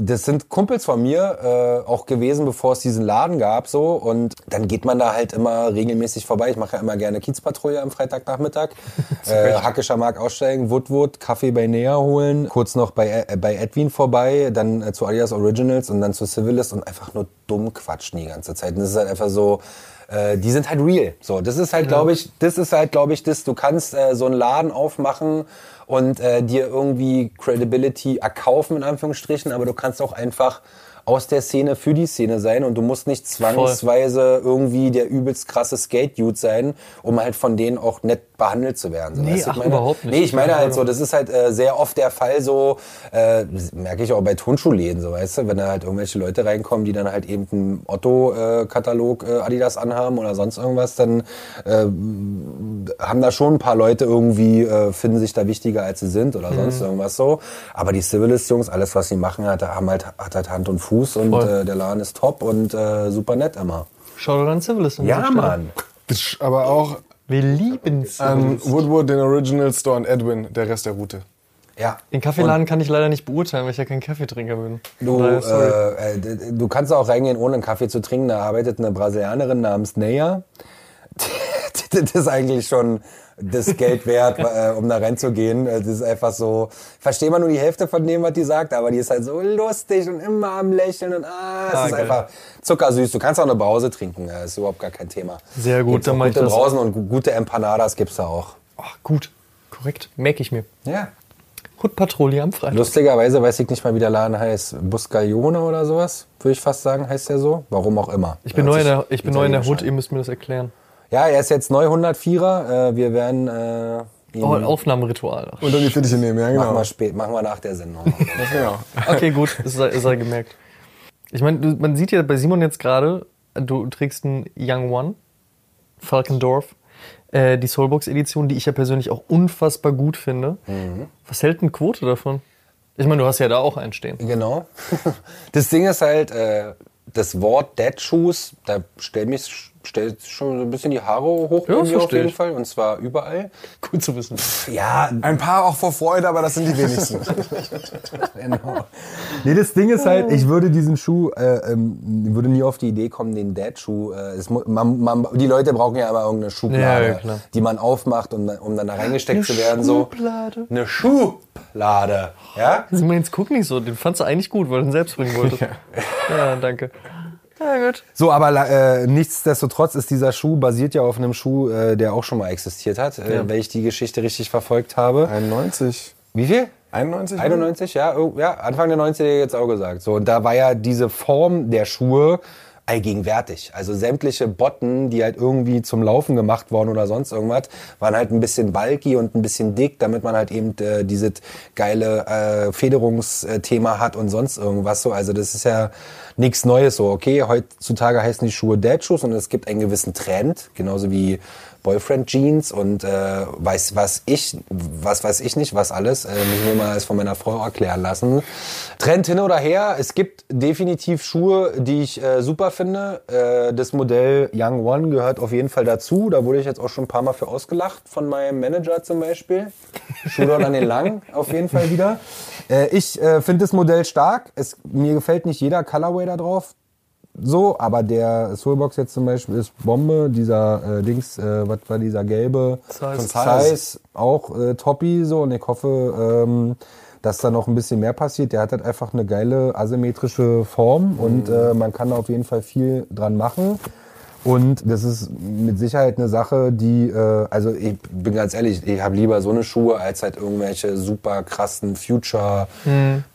das sind Kumpels von mir äh, auch gewesen, bevor es diesen Laden gab so und dann geht man da halt immer regelmäßig vorbei. Ich mache ja immer gerne Kiezpatrouille am Freitagnachmittag. äh, Hackischer Markt aussteigen, Woodwood, Kaffee bei Nea holen, kurz noch bei, äh, bei Edwin vorbei, dann äh, zu Adidas Originals und dann zu Civilist und einfach nur dumm quatschen die ganze Zeit. Und das ist halt einfach so, äh, die sind halt real. So, das ist halt, glaube ich, das ist halt, glaube ich, das. Du kannst äh, so einen Laden aufmachen und äh, dir irgendwie Credibility erkaufen in Anführungsstrichen, aber du kannst auch einfach aus der Szene für die Szene sein und du musst nicht zwangsweise irgendwie der übelst krasse Skate-Dude sein, um halt von denen auch nett behandelt zu werden. So, Nee, ach, ich meine? überhaupt nicht. Nee, ich meine halt so, das ist halt äh, sehr oft der Fall so, äh, merke ich auch bei Turnschuhläden, so weißt du, wenn da halt irgendwelche Leute reinkommen, die dann halt eben einen Otto-Katalog äh, Adidas anhaben oder sonst irgendwas, dann äh, haben da schon ein paar Leute irgendwie, äh, finden sich da wichtiger, als sie sind oder Mhm. sonst irgendwas so. Aber die Civilist-Jungs, alles was sie machen, hat, haben halt, hat halt Hand und Fuß und Voll. äh, der Laden ist top und äh, super nett immer. Schau dir an Civilist an Ja. Mann. Das ist aber auch Wir lieben an Civilist. Woodwood, den Original Store und Edwin, der Rest der Route. Ja. Den Kaffeeladen kann ich leider nicht beurteilen, weil ich ja kein Kaffeetrinker bin. Du, äh, äh, du kannst auch reingehen, ohne einen Kaffee zu trinken. Da arbeitet eine Brasilianerin namens Neya. das ist eigentlich schon das Geld wert, äh, um da reinzugehen. Das ist einfach so, ich verstehe mal nur die Hälfte von dem, was die sagt, aber die ist halt so lustig und immer am Lächeln und ah, es Ah, ist geil. einfach zuckersüß. Du kannst auch eine Brause trinken, das ist überhaupt gar kein Thema. Sehr gut, Gibt's dann auch mach ich gute das. Brausen und gu- gute Empanadas gibt's da auch. Ach, gut, korrekt, merke ich mir. Ja. Hutpatrouille am Freitag. Lustigerweise weiß ich nicht mal, wie der Laden heißt. Buscaglione oder sowas, würde ich fast sagen, heißt der so. Warum auch immer. Ich bin, neu in, der, ich bin neu in der Hut, ihr müsst mir das erklären. Ja, er ist jetzt neu 104er. Äh, wir werden äh, ihn Oh, ein Aufnahmeritual. Unter die Fittiche nehmen, ja machen, genau. wir spät, machen wir nach der Sendung. genau. Okay, gut, es sei, es sei gemerkt. Ich meine, man sieht ja bei Simon jetzt gerade, du trägst einen Young One, Falkendorf, äh, die Soulbox-Edition, die ich ja persönlich auch unfassbar gut finde. Was hält eine Quote davon? Ich meine, du hast ja da auch einen stehen. genau. Das Ding ist halt, äh, das Wort Dead Shoes, da stellt mich stellt schon so ein bisschen die Haare hoch bei Ja, mir auf jeden ich. Fall. Und zwar überall. Gut zu wissen. Ja, Ein paar auch vor Freude, aber das sind die wenigsten. Genau. Nee, das Ding ist halt, ich würde diesen Schuh, äh, ähm, würde nie auf die Idee kommen, den Dad-Schuh. Äh, man, man, die Leute brauchen ja aber irgendeine Schublade, Ja, ja, die man aufmacht, um, dann- um dann da reingesteckt zu werden. So. Schublade. Eine Schublade. Ja? Simon, jetzt guck nicht so, den fandst du eigentlich gut, weil du ihn selbst bringen wolltest. ja. danke. Ja, gut. So, aber äh, nichtsdestotrotz ist dieser Schuh basiert ja auf einem Schuh, äh, der auch schon mal existiert hat, äh, Ja. wenn ich die Geschichte richtig verfolgt habe. 91. Wie viel? 91? 91, ja, oh, ja, Anfang der 90er jetzt auch gesagt. So, und da war ja diese Form der Schuhe allgegenwärtig. Also sämtliche Botten, die halt irgendwie zum Laufen gemacht worden oder sonst irgendwas, waren halt ein bisschen bulky und ein bisschen dick, damit man halt eben äh, dieses geile äh, Federungsthema hat und sonst irgendwas so. Also das ist ja nichts Neues so. Okay, heutzutage heißen die Schuhe Dad Shoes und es gibt einen gewissen Trend, genauso wie Boyfriend Jeans und äh, weiß was ich, was weiß ich nicht, was alles, äh, muss ich mir mal von meiner Frau erklären lassen. Trend hin oder her, es gibt definitiv Schuhe, die ich äh, super finde. Äh, das Modell Young One gehört auf jeden Fall dazu. Da wurde ich jetzt auch schon ein paar Mal für ausgelacht von meinem Manager zum Beispiel. Shootout an den Lang auf jeden Fall wieder. Äh, ich äh, finde das Modell stark. Es, mir gefällt nicht jeder Colorway da drauf. So, aber der Soulbox jetzt zum Beispiel ist Bombe, dieser äh, Dings, äh, was war dieser gelbe Size. Von Size, auch äh, Toppi so und ich hoffe, ähm, dass da noch ein bisschen mehr passiert. Der hat halt einfach eine geile asymmetrische Form und äh, man kann da auf jeden Fall viel dran machen. Und das ist mit Sicherheit eine Sache, die, äh, also ich bin ganz ehrlich, ich habe lieber so eine Schuhe als halt irgendwelche super krassen Future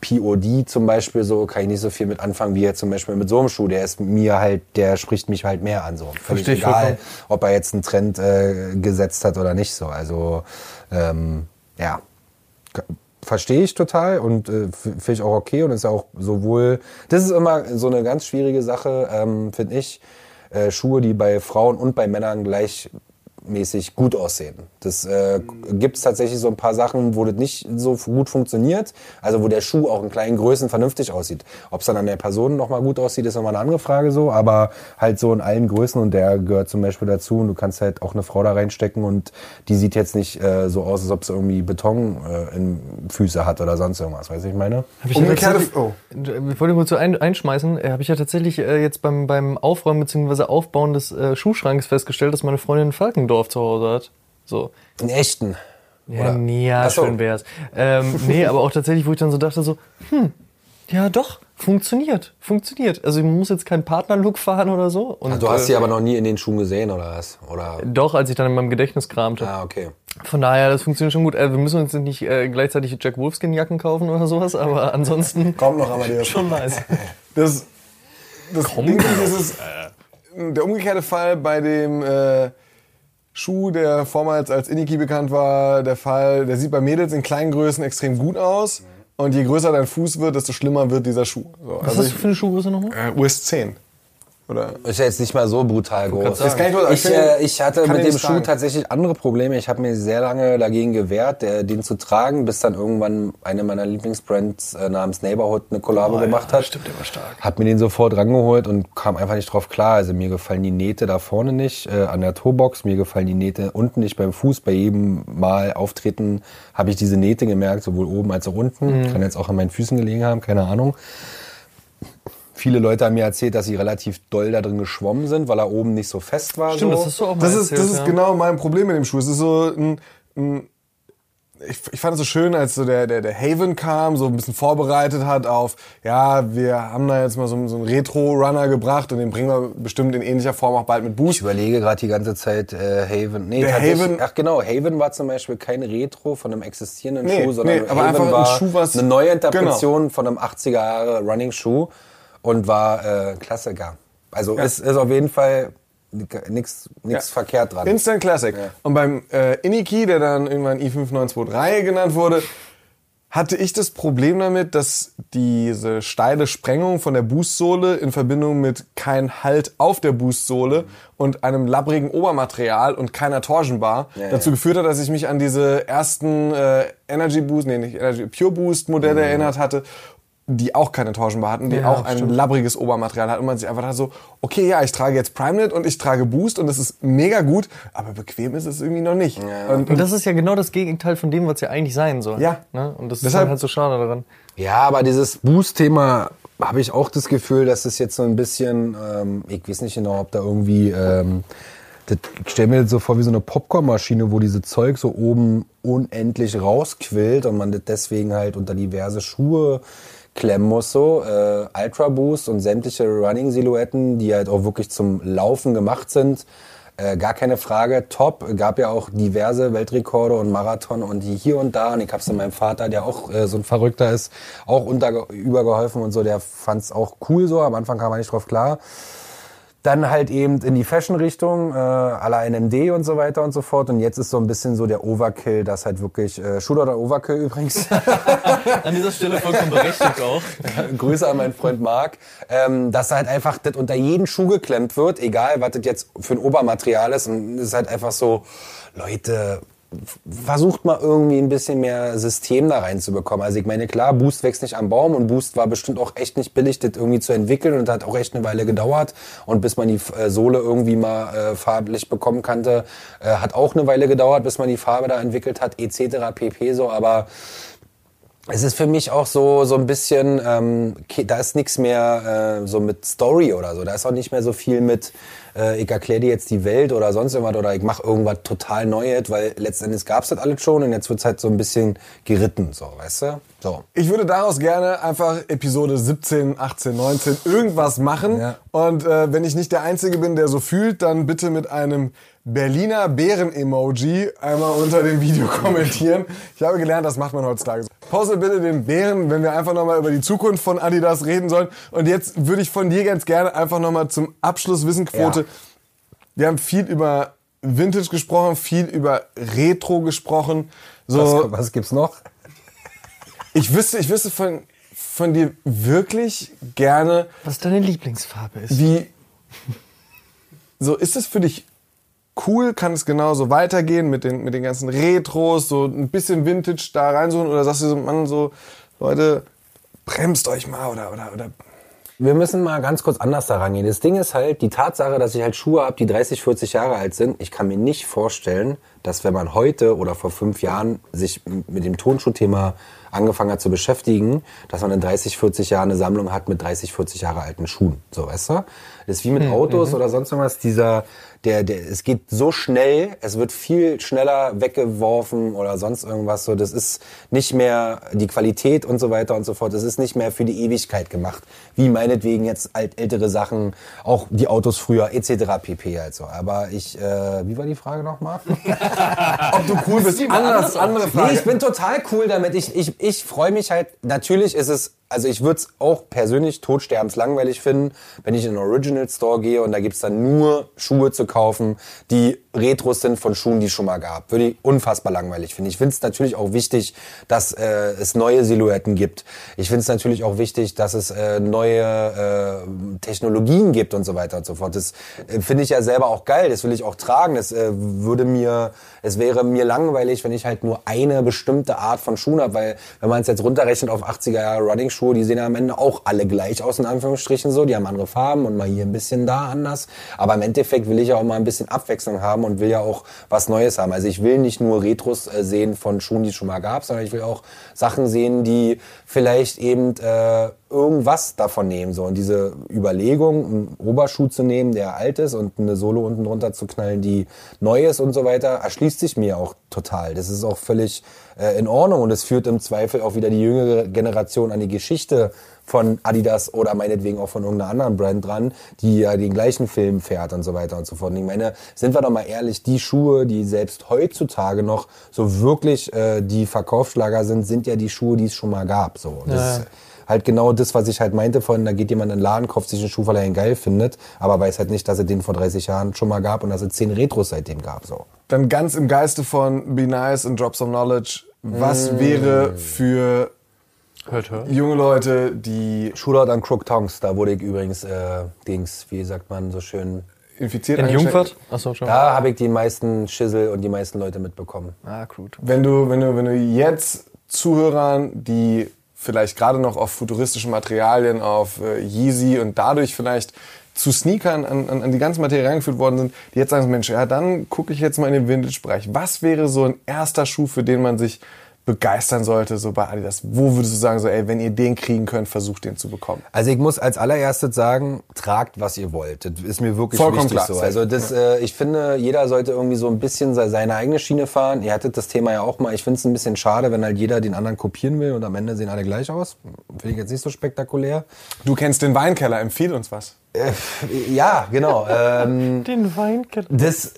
POD zum Beispiel so, kann ich nicht so viel mit anfangen wie jetzt zum Beispiel mit so einem Schuh. Der ist mir halt, der spricht mich halt mehr an so. Völlig Versteh ich egal, vollkommen. ob er jetzt einen Trend äh, gesetzt hat oder nicht so. Also ähm, ja, verstehe ich total und äh, finde ich auch okay und ist auch sowohl, das ist immer so eine ganz schwierige Sache, ähm, finde ich, Schuhe, die bei Frauen und bei Männern gleichmäßig gut aussehen. Das äh, gibt es tatsächlich so ein paar Sachen, wo das nicht so gut funktioniert, also wo der Schuh auch in kleinen Größen vernünftig aussieht. Ob es dann an der Person nochmal gut aussieht, ist nochmal eine andere Frage so, aber halt so in allen Größen und der gehört zum Beispiel dazu und du kannst halt auch eine Frau da reinstecken und die sieht jetzt nicht äh, so aus, als ob sie irgendwie Beton äh, in Füße hat oder sonst irgendwas, weißt du, ich meine? Hab ich tatsächlich- oh. Ich wollte kurz so ein, einschmeißen, äh, habe ich ja tatsächlich äh, jetzt beim, beim Aufräumen bzw. Aufbauen des äh, Schuhschranks festgestellt, dass meine Freundin ein Falkendorf zu Hause hat. So. In echten. Ja, Oder? nee, ja, so. schön wär's. Ähm, nee, aber auch tatsächlich, wo ich dann so dachte, so, hm, ja doch, funktioniert, funktioniert. Also man muss jetzt keinen Partnerlook fahren oder so. Und, Du hast äh, sie aber noch nie in den Schuhen gesehen, oder was? Oder? Doch, als ich dann in meinem Gedächtnis kramte. Ah, okay. Von daher, das funktioniert schon gut. Äh, wir müssen uns nicht äh, gleichzeitig Jack Wolfskin-Jacken kaufen oder sowas, aber ansonsten Kommt noch, aber der schon nice. Das, das Ding ist, ist der umgekehrte Fall bei dem äh, Schuh, der vormals als Iniki bekannt war, der Fall, der sieht bei Mädels in kleinen Größen extrem gut aus. Und je größer dein Fuß wird, desto schlimmer wird dieser Schuh. So, Was also hast du für eine Schuhgröße nochmal? ich, äh, US 10. Oder? Ist ja jetzt nicht mal so brutal groß. Ich äh, ich hatte kann mit dem Schuh tatsächlich andere Probleme. Ich habe mir sehr lange dagegen gewehrt, der, den zu tragen, bis dann irgendwann eine meiner Lieblingsbrands äh, namens Neighborhood eine Kollabo gemacht hat. Stimmt, der war stark. Hab mir den sofort rangeholt und kam einfach nicht drauf klar. Also mir gefallen die Nähte da vorne nicht, äh, an der Toebox, mir gefallen die Nähte unten nicht beim Fuß. Bei jedem Mal auftreten habe ich diese Nähte gemerkt, sowohl oben als auch unten. Kann jetzt auch an meinen Füßen gelegen haben, keine Ahnung. Viele Leute haben mir erzählt, dass sie relativ doll da drin geschwommen sind, weil er oben nicht so fest war. Stimmt, so. das hast du auch mal Das ist, erzählt, das ist ja. genau mein Problem mit dem Schuh. Es ist so ein, ein ich, ich fand es so schön, als so der, der, der Haven kam, so ein bisschen vorbereitet hat auf, ja, wir haben da jetzt mal so, so einen Retro-Runner gebracht und den bringen wir bestimmt in ähnlicher Form auch bald mit Ich Boost. überlege gerade die ganze Zeit äh, Haven. Nee, Der Haven- Ach genau, Haven war zum Beispiel kein Retro von einem existierenden Nee, Schuh, sondern nee, aber Haven einfach ein war Schuh, was- eine neue Interpretation Genau. von einem 80er Jahre Running Schuh und war äh, Klassiker. Also ist, ist auf jeden Fall nichts Ja. verkehrt dran. Instant Classic. Und beim äh, Iniki, der dann irgendwann i5923 genannt wurde, hatte ich das Problem damit, dass diese steile Sprengung von der Boostsohle in Verbindung mit kein Halt auf der Boostsohle und einem labbrigen Obermaterial und keiner Torsionbar Ja, dazu ja. geführt hat, dass ich mich an diese ersten äh, Energy Boost, nee, nicht Energy, Pure Boost Modelle erinnert hatte, die auch keine Torsionbar hatten, die Ja, auch ein stimmt. labbriges Obermaterial hatten und man sich einfach da so, okay, ja, ich trage jetzt PrimeNet und ich trage Boost und das ist mega gut, aber bequem ist es irgendwie noch nicht. Und, Und das ist ja genau das Gegenteil von dem, was ja eigentlich sein soll. Ja. Ne? Und das ist Deshalb- dann halt so schade daran. Ja, aber dieses Boost-Thema habe ich auch das Gefühl, dass es jetzt so ein bisschen, ähm, ich weiß nicht genau, ob da irgendwie, ähm, das, ich stelle mir das so vor wie so eine Popcornmaschine, wo diese Zeug so oben unendlich rausquillt und man das deswegen halt unter diverse Schuhe klemmen muss so. Äh, Ultra Boost und sämtliche Running-Silhouetten, die halt auch wirklich zum Laufen gemacht sind. Äh, gar keine Frage, top. Gab ja auch diverse Weltrekorde und Marathon und die hier und da. Und ich hab's dann meinem Vater, der auch äh, so ein Verrückter ist, auch unter, übergeholfen und so. Der fand's auch cool so. Am Anfang kam er nicht drauf klar. Dann halt eben in die Fashion-Richtung, äh, à la NMD und so weiter und so fort. Und jetzt ist so ein bisschen so der Overkill, das halt wirklich, äh, Shooter oder Overkill übrigens. An dieser Stelle vollkommen berechtigt auch. Grüße an meinen Freund Marc, ähm, dass halt einfach das unter jeden Schuh geklemmt wird, egal was das jetzt für ein Obermaterial ist. Und es ist halt einfach so, Leute, versucht mal irgendwie ein bisschen mehr System da reinzubekommen. Also ich meine, klar, Boost wächst nicht am Baum und Boost war bestimmt auch echt nicht billig, das irgendwie zu entwickeln und hat auch echt eine Weile gedauert. Und bis man die äh, Sohle irgendwie mal äh, farblich bekommen konnte, äh, hat auch eine Weile gedauert, bis man die Farbe da entwickelt hat, etc. pp. so, aber es ist für mich auch so so ein bisschen, ähm, da ist nichts mehr äh, so mit Story oder so. Da ist auch nicht mehr so viel mit, äh, ich erkläre dir jetzt die Welt oder sonst irgendwas oder ich mache irgendwas total Neues, weil letztendlich gab's das alles schon und jetzt wird's halt so ein bisschen geritten, so, weißt du? So. Ich würde daraus gerne einfach Episode 17, 18, 19 irgendwas machen. Ja. Und äh, wenn ich nicht der Einzige bin, der so fühlt, dann bitte mit einem Berliner Bären-Emoji einmal unter dem Video kommentieren. Ich habe gelernt, das macht man heutzutage so. Postet bitte den Bären, wenn wir einfach nochmal über die Zukunft von Adidas reden sollen. Und jetzt würde ich von dir ganz gerne einfach nochmal zum Abschluss Wissenquote. Ja. Wir haben viel über Vintage gesprochen, viel über Retro gesprochen. So, Was, was gibt's noch? ich wüsste, ich wüsste von, von dir wirklich gerne, Was deine Lieblingsfarbe ist. wie, so ist es für dich cool? Kann es genauso weitergehen mit den, mit den ganzen Retros, so ein bisschen Vintage da reinsuchen? Oder sagst du so, Mann, so, Leute, bremst euch mal oder, oder, oder, Wir müssen mal ganz kurz anders da rangehen. Das Ding ist halt, die Tatsache, dass ich halt Schuhe habe, die 30, 40 Jahre alt sind, ich kann mir nicht vorstellen, dass wenn man heute oder vor fünf Jahren sich mit dem Tonschuhthema angefangen hat zu beschäftigen, dass man in 30, 40 Jahren eine Sammlung hat mit 30, 40 Jahre alten Schuhen. So, weißt du? Das ist wie mit Autos oder sonst irgendwas. Dieser, der, der, es geht so schnell, es wird viel schneller weggeworfen oder sonst irgendwas. So, das ist nicht mehr die Qualität und so weiter und so fort. Das ist nicht mehr für die Ewigkeit gemacht. Wie meinetwegen jetzt alt, ältere Sachen, auch die Autos früher, etc. pp. Also. Aber ich, äh, wie war die Frage nochmal? ob du cool bist? Anders, andere Frage. Nee, ich bin total cool damit. Ich, ich, ich freue mich halt. Natürlich ist es, also ich würde es auch persönlich totsterbenslangweilig finden, wenn ich in einen Original Store gehe und da gibt's dann nur Schuhe zu kaufen, die Retros sind von Schuhen, die es schon mal gab. Würde ich unfassbar langweilig finden. Ich finde es natürlich auch wichtig, dass äh, es neue Silhouetten gibt. Ich finde es natürlich auch wichtig, dass es äh, neue äh, Technologien gibt und so weiter und so fort. Das äh, finde ich ja selber auch geil. Das will ich auch tragen. Das äh, würde mir, es wäre mir langweilig, wenn ich halt nur eine bestimmte Art von Schuhen habe, weil wenn man es jetzt runterrechnet auf 80er Jahre Running-Schuhe, die sehen ja am Ende auch alle gleich aus, in Anführungsstrichen so. Die haben andere Farben und mal hier ein bisschen da anders. Aber im Endeffekt will ich ja auch mal ein bisschen Abwechslung haben und will ja auch was Neues haben. Also ich will nicht nur Retros äh, sehen von Schuhen, die es schon mal gab, sondern ich will auch Sachen sehen, die vielleicht eben äh, irgendwas davon nehmen. So. Und diese Überlegung, einen Oberschuh zu nehmen, der alt ist und eine Sohle unten drunter zu knallen, die neu ist und so weiter, erschließt sich mir auch total. Das ist auch völlig äh, in Ordnung und es führt im Zweifel auch wieder die jüngere Generation an die Geschichte von Adidas oder meinetwegen auch von irgendeiner anderen Brand dran, die ja den gleichen Film fährt und so weiter und so fort. Und ich meine, sind wir doch mal ehrlich, die Schuhe, die selbst heutzutage noch so wirklich äh, die Verkaufsschlager sind, sind ja die Schuhe, die es schon mal gab. So. Und das Ja. ist halt genau das, was ich halt meinte vorhin, da geht jemand in den Laden, kauft sich einen Schuh, weil er ihn geil findet, aber weiß halt nicht, dass es den vor 30 Jahren schon mal gab und dass es 10 Retros seitdem gab. So. Dann ganz im Geiste von Be Nice und Drop Some Knowledge. Was wäre für Hört, hört. junge Leute, die Shootout an Crook Tongs, da wurde ich übrigens, äh, Dings, wie sagt man so schön, infiziert In Jungfurt? Achso, schon. da habe ich die meisten Schissel und die meisten Leute mitbekommen. Ah, gut. Wenn du, wenn du, wenn du jetzt Zuhörern, die vielleicht gerade noch auf futuristischen Materialien, auf äh, Yeezy und dadurch vielleicht zu Sneakern an, an, an die ganze Materie reingeführt worden sind, die jetzt sagen, Mensch, ja, dann gucke ich jetzt mal in den Vintage-Bereich. Was wäre so ein erster Schuh, für den man sich begeistern sollte, so bei Adidas? Wo würdest du sagen, so, ey, wenn ihr den kriegen könnt, versucht den zu bekommen? Also ich muss als allererstes sagen, tragt, was ihr wollt. Das ist mir wirklich Vollkommen wichtig klar, so. Also das, äh, ich finde, jeder sollte irgendwie so ein bisschen se- seine eigene Schiene fahren. Ihr hattet das Thema ja auch mal. Ich finde es ein bisschen schade, wenn halt jeder den anderen kopieren will und am Ende sehen alle gleich aus. Finde ich jetzt nicht so spektakulär. Du kennst den Weinkeller, empfiehl uns was. Äh, ja, genau. ähm, Den Weinkeller. Das,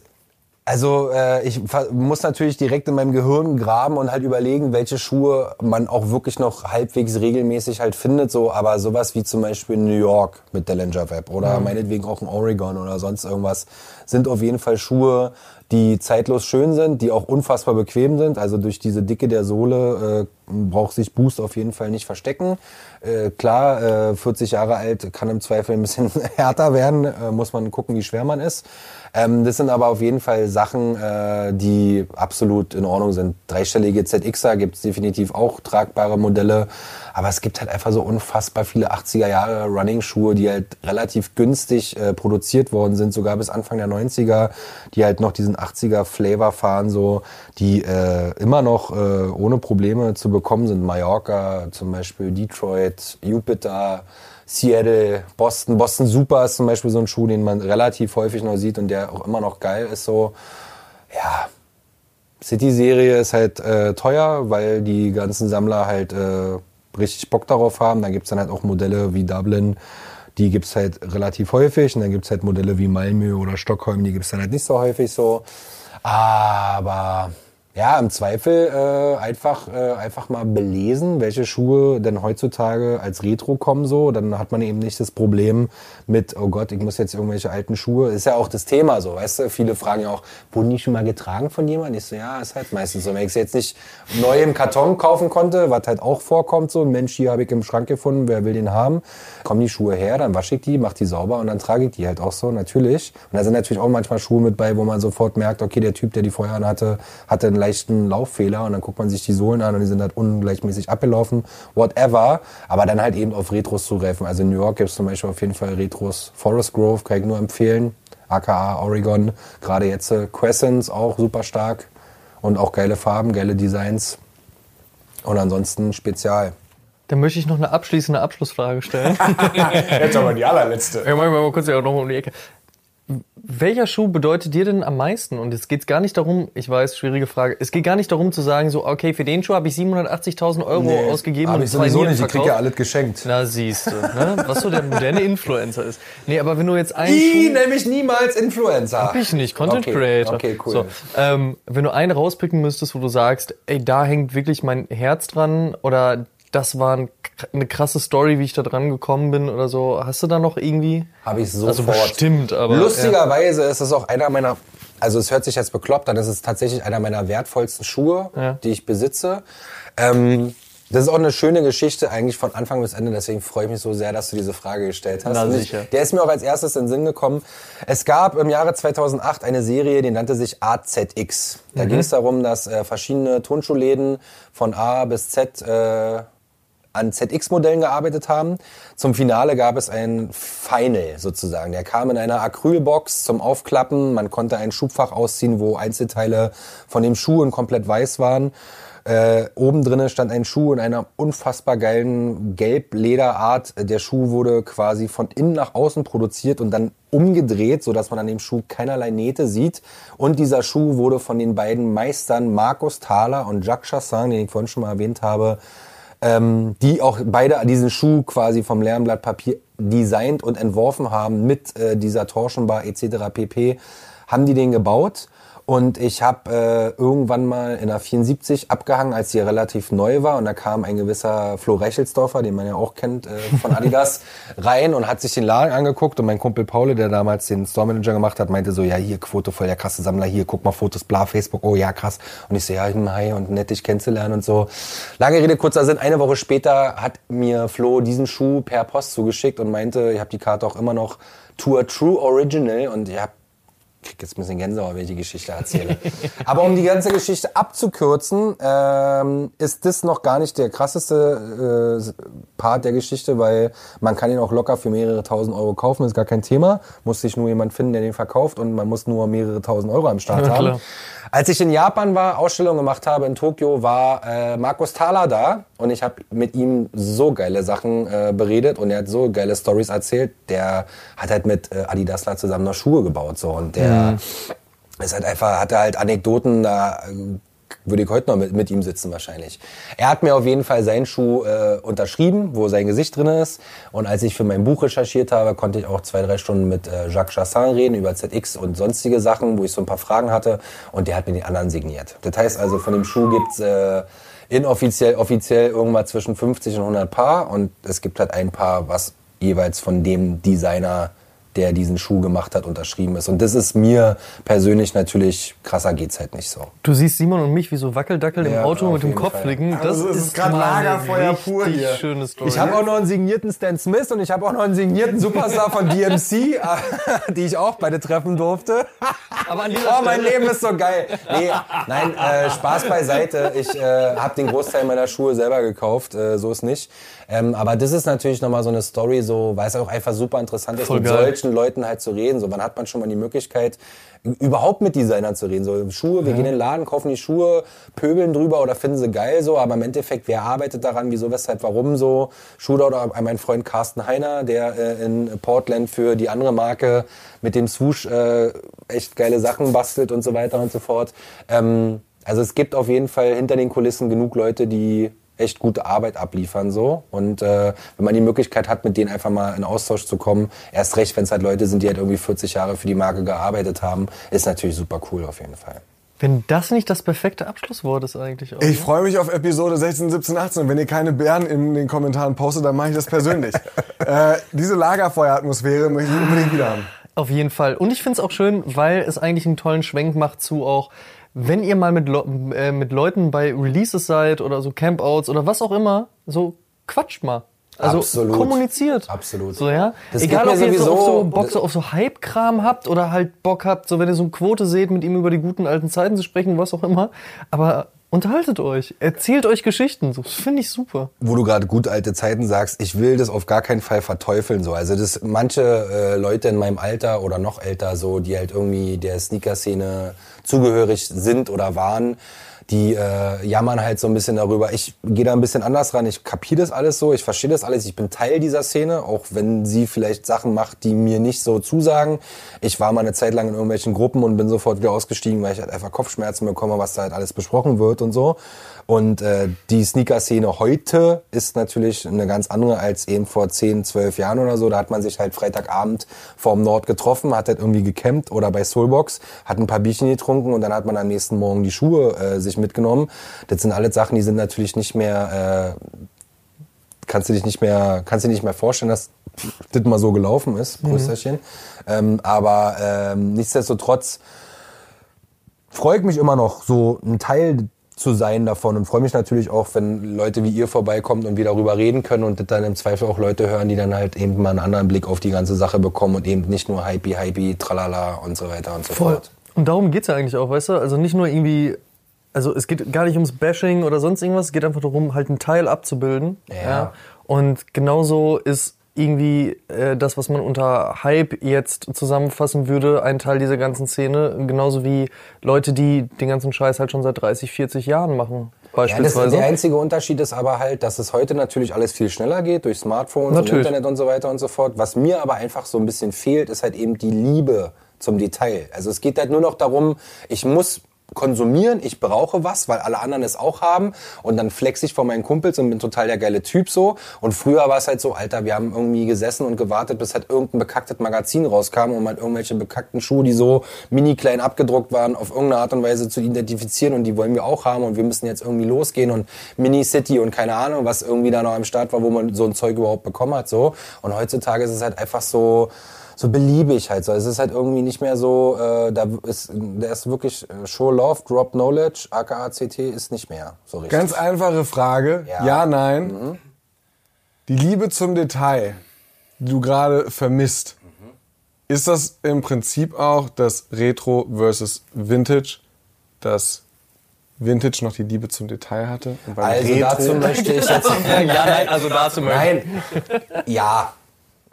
also äh, ich muss natürlich direkt in meinem Gehirn graben und halt überlegen, welche Schuhe man auch wirklich noch halbwegs regelmäßig halt findet. So, aber sowas wie zum Beispiel New York mit Dillinger Web oder meinetwegen auch ein Oregon oder sonst irgendwas sind auf jeden Fall Schuhe, die zeitlos schön sind, die auch unfassbar bequem sind. Also durch diese Dicke der Sohle äh, braucht sich Boost auf jeden Fall nicht verstecken. Äh, klar, äh, 40 Jahre alt kann im Zweifel ein bisschen härter werden, äh, muss man gucken, wie schwer man ist. Ähm, das sind aber auf jeden Fall Sachen, äh, die absolut in Ordnung sind. Dreistellige ZXer gibt es definitiv auch tragbare Modelle. Aber es gibt halt einfach so unfassbar viele 80er Jahre Running-Schuhe, die halt relativ günstig äh, produziert worden sind, sogar bis Anfang der 90er, die halt noch diesen 80er Flavor fahren, so, die äh, immer noch äh, ohne Probleme zu bekommen sind. Mallorca zum Beispiel, Detroit, Jupiter, Seattle, Boston. Boston Super ist zum Beispiel so ein Schuh, den man relativ häufig noch sieht und der auch immer noch geil ist. So, ja, City-Serie ist halt äh, teuer, weil die ganzen Sammler halt äh, richtig Bock darauf haben. Dann gibt's dann halt auch Modelle wie Dublin, die gibt's halt relativ häufig. Und dann gibt's halt Modelle wie Malmö oder Stockholm, die gibt's dann halt nicht so häufig so. Aber ja, im Zweifel äh, einfach, äh, einfach mal belesen, welche Schuhe denn heutzutage als Retro kommen so. Dann hat man eben nicht das Problem mit, oh Gott, ich muss jetzt irgendwelche alten Schuhe. Ist ja auch das Thema so, weißt du? Viele fragen ja auch, wurden die schon mal getragen von jemandem? Ich so, ja, ist halt meistens so. Wenn ich sie jetzt nicht neu im Karton kaufen konnte, was halt auch vorkommt so, Mensch, hier habe ich im Schrank gefunden, wer will den haben? Kommen die Schuhe her, dann wasche ich die, mache die sauber und dann trage ich die halt auch so, natürlich. Und da sind natürlich auch manchmal Schuhe mit bei, wo man sofort merkt, okay, der Typ, der die vorher anhatte, hatte einen leichten Lauffehler und dann guckt man sich die Sohlen an und die sind halt ungleichmäßig abgelaufen, whatever. Aber dann halt eben auf Retros zugreifen. Also in New York gibt es zum Beispiel auf jeden Fall Retros. Forest Grove kann ich nur empfehlen. aka Oregon. Gerade jetzt äh, Crescents auch super stark. Und auch geile Farben, geile Designs. Und ansonsten Spezial. Dann möchte ich noch eine abschließende Abschlussfrage stellen. Jetzt aber die allerletzte. Ja, machen wir mal kurz ja noch mal um die Ecke. Welcher Schuh bedeutet dir denn am meisten? Und es geht gar nicht darum, ich weiß, schwierige Frage, es geht gar nicht darum zu sagen, so, okay, für den Schuh habe ich 780.000 Euro ausgegeben Hab und ich sowieso nicht. Ich krieg verkauft. ja alles geschenkt. Na, siehst du, ne? was so der moderne Influencer ist. Nee, aber wenn du jetzt einen I Schuh... nämlich niemals Influencer. Hab ich nicht, Content okay. Creator. Okay, cool. So, ähm, wenn du einen rauspicken müsstest, wo du sagst, ey, da hängt wirklich mein Herz dran oder das war ein, eine krasse Story, wie ich da dran gekommen bin oder so, hast du da noch irgendwie? Habe ich sofort. Also bestimmt, aber... Lustigerweise ist es auch einer meiner, also es hört sich jetzt bekloppt an, es ist tatsächlich einer meiner wertvollsten Schuhe, Ja. die ich besitze. Ähm, das ist auch eine schöne Geschichte eigentlich von Anfang bis Ende, deswegen freue ich mich so sehr, dass du diese Frage gestellt hast. Na, sicher. der ist mir auch als erstes in den Sinn gekommen. Es gab im Jahre 2008 eine Serie, die nannte sich AZX. Da Mhm. ging es darum, dass äh, verschiedene Turnschuhläden von A bis Z äh, an ZX-Modellen gearbeitet haben. Zum Finale gab es ein Final sozusagen. Der kam in einer Acrylbox zum Aufklappen. Man konnte ein Schubfach ausziehen, wo Einzelteile von dem Schuh in komplett weiß waren. Äh, oben drinnen stand ein Schuh in einer unfassbar geilen Gelb-Lederart. Der Schuh wurde quasi von innen nach außen produziert und dann umgedreht, sodass man an dem Schuh keinerlei Nähte sieht. Und dieser Schuh wurde von den beiden Meistern Markus Thaler und Jacques Chassin, den ich vorhin schon mal erwähnt habe, ähm, die auch beide diesen Schuh quasi vom Lärmblatt Papier designt und entworfen haben mit äh, dieser Torschenbar etc. pp. haben die den gebaut. Und ich habe äh, irgendwann mal in der 74 abgehangen, als die relativ neu war. Und da kam ein gewisser Flo Rechelsdorfer, den man ja auch kennt äh, von Adidas, rein und hat sich den Laden angeguckt. Und mein Kumpel Paul, der damals den Store Manager gemacht hat, meinte so, ja, hier, Quote voll der krasse Sammler, hier, guck mal Fotos, bla, Facebook, oh ja, krass. Und ich so, ja, hm, hi und nett, dich kennenzulernen und so. Lange Rede, kurzer Sinn, eine Woche später hat mir Flo diesen Schuh per Post zugeschickt und meinte, ich habe die Karte auch immer noch Tour True Original und ich habe krieg jetzt ein bisschen Gänsehaut, wenn ich die Geschichte erzähle. Aber um die ganze Geschichte abzukürzen, ähm, ist das noch gar nicht der krasseste äh, Part der Geschichte, weil man kann ihn auch locker für mehrere tausend Euro kaufen, ist gar kein Thema. Muss sich nur jemand finden, der den verkauft und man muss nur mehrere tausend Euro am Start Ja, haben. klar. Als ich in Japan war, Ausstellung gemacht habe in Tokio, war äh, Markus Thaler da und ich habe mit ihm so geile Sachen äh, beredet und er hat so geile Stories erzählt. Der hat halt mit äh, Adidasler zusammen noch Schuhe gebaut so und der ist halt einfach, hatte halt Anekdoten, da äh, würde ich heute noch mit, mit ihm sitzen wahrscheinlich. Er hat mir auf jeden Fall seinen Schuh äh, unterschrieben, wo sein Gesicht drin ist. Und als ich für mein Buch recherchiert habe, konnte ich auch zwei, drei Stunden mit äh, Jacques Chassin reden über ZX und sonstige Sachen, wo ich so ein paar Fragen hatte. Und der hat mir den anderen signiert. Das heißt also, von dem Schuh gibt's äh, inoffiziell, offiziell irgendwas zwischen 50 und 100 Paar. Und es gibt halt ein Paar, was jeweils von dem Designer der diesen Schuh gemacht hat, unterschrieben ist. Und das ist mir persönlich natürlich, krasser geht's halt nicht so. Du siehst Simon und mich wie so Wackeldackel Ja, im Auto mit dem Kopf Fall. fliegen. Das Also ist mal eine Lagerfeuer richtig pur hier. schöne Story. Ich habe auch noch einen signierten Stan Smith und ich habe auch noch einen signierten Superstar von DMC, die ich auch beide treffen durfte. aber an dieser Oh, mein Stelle- Leben ist so geil. Nee, nein, äh, Spaß beiseite. Ich äh, habe den Großteil meiner Schuhe selber gekauft, äh, so ist nicht. Ähm, aber das ist natürlich nochmal so eine Story, so, weil es auch einfach super interessant ist, Voll mit geil. solchen Leuten halt zu reden. So, wann hat man schon mal die Möglichkeit, überhaupt mit Designern zu reden? So, Schuhe, wir gehen in den Laden, kaufen die Schuhe, pöbeln drüber oder finden sie geil so, aber im Endeffekt, wer arbeitet daran, wieso, weshalb, warum so? Shootout oder mein Freund Carsten Heiner, der äh, in Portland für die andere Marke mit dem Swoosh äh, echt geile Sachen bastelt und so weiter und so fort. Ähm, also es gibt auf jeden Fall hinter den Kulissen genug Leute, die echt gute Arbeit abliefern so und äh, wenn man die Möglichkeit hat, mit denen einfach mal in Austausch zu kommen, erst recht, wenn es halt Leute sind, die halt irgendwie 40 Jahre für die Marke gearbeitet haben, ist natürlich super cool auf jeden Fall. Wenn das nicht das perfekte Abschlusswort ist eigentlich auch. Ich freue mich auf Episode 16, 17, 18. Und wenn ihr keine Bären in den Kommentaren postet, dann mache ich das persönlich. äh, diese Lagerfeueratmosphäre möchte ich unbedingt wieder haben. Auf jeden Fall. Und ich finde es auch schön, weil es eigentlich einen tollen Schwenk macht zu auch, wenn ihr mal mit, Le äh, mit Leuten bei Releases seid oder so Campouts oder was auch immer, so quatscht mal. Also Absolut. kommuniziert. Absolut. So, ja? Das Egal, ob ihr jetzt so auf so Bock so auf so Hype-Kram habt oder halt Bock habt, so wenn ihr so eine Quote seht, mit ihm über die guten alten Zeiten zu sprechen, was auch immer. Aber unterhaltet euch. Erzählt euch Geschichten. So, das finde ich super. wo du gerade gut alte Zeiten sagst, ich will das auf gar keinen Fall verteufeln so. Also das manche äh, Leute in meinem Alter oder noch älter so, die halt irgendwie der Sneaker-Szene zugehörig sind oder waren, die äh, jammern halt so ein bisschen darüber. Ich gehe da ein bisschen anders ran. Ich kapiere das alles so, ich verstehe das alles. Ich bin Teil dieser Szene, auch wenn sie vielleicht Sachen macht, die mir nicht so zusagen. Ich war mal eine Zeit lang in irgendwelchen Gruppen und bin sofort wieder ausgestiegen, weil ich halt einfach Kopfschmerzen bekomme, was da halt alles besprochen wird und so. Und äh, die Sneaker-Szene heute ist natürlich eine ganz andere als eben vor 10, 12 Jahren oder so. Da hat man sich halt Freitagabend vorm Nord getroffen, hat halt irgendwie gecampt oder bei Soulbox, hat ein paar Bierchen getrunken und dann hat man am nächsten Morgen die Schuhe äh, sich mitgenommen. Das sind alles Sachen, die sind natürlich nicht mehr, äh, kannst du dich nicht mehr, kannst du dir nicht mehr vorstellen, dass das mal so gelaufen ist, Prösterchen. Ähm, aber ähm, nichtsdestotrotz freue ich mich immer noch, so ein Teil zu sein davon und freue mich natürlich auch, wenn Leute wie ihr vorbeikommt und wir darüber reden können und das dann im Zweifel auch Leute hören, die dann halt eben mal einen anderen Blick auf die ganze Sache bekommen und eben nicht nur hypey, hypey, tralala und so weiter und so fort. Und darum geht's ja eigentlich auch, weißt du? Also nicht nur irgendwie, also es geht gar nicht ums Bashing oder sonst irgendwas, es geht einfach darum, halt einen Teil abzubilden. Ja. Und genauso ist irgendwie äh, das, was man unter Hype jetzt zusammenfassen würde, ein Teil dieser ganzen Szene, genauso wie Leute, die den ganzen Scheiß halt schon seit 30, 40 Jahren machen, Ja, das, beispielsweise. der einzige Unterschied ist aber halt, dass es heute natürlich alles viel schneller geht, durch Smartphones Natürlich. und Internet und so weiter und so fort. Was mir aber einfach so ein bisschen fehlt, ist halt eben die Liebe zum Detail. Also es geht halt nur noch darum, ich muss konsumieren, ich brauche was, weil alle anderen es auch haben. Und dann flex ich vor meinen Kumpels und bin total der geile Typ so. Und früher war es halt so, Alter, wir haben irgendwie gesessen und gewartet, bis halt irgendein bekacktes Magazin rauskam, um halt irgendwelche bekackten Schuhe, die so mini klein abgedruckt waren, auf irgendeine Art und Weise zu identifizieren. Und die wollen wir auch haben. Und wir müssen jetzt irgendwie losgehen und Mini City und keine Ahnung, was irgendwie da noch am Start war, wo man so ein Zeug überhaupt bekommen hat so. Und heutzutage ist es halt einfach so so beliebig halt so. Es ist halt irgendwie nicht mehr so, äh, da ist, der ist wirklich äh, Show Love, Drop Knowledge, aka CT ist nicht mehr so richtig. Ganz einfache Frage. Ja. Ja, nein. Die Liebe zum Detail, die du gerade vermisst, Ist das im Prinzip auch das Retro versus Vintage, dass Vintage noch die Liebe zum Detail hatte? Also dazu möchte ich jetzt. ja, nein, also dazu möchte Nein. Ja.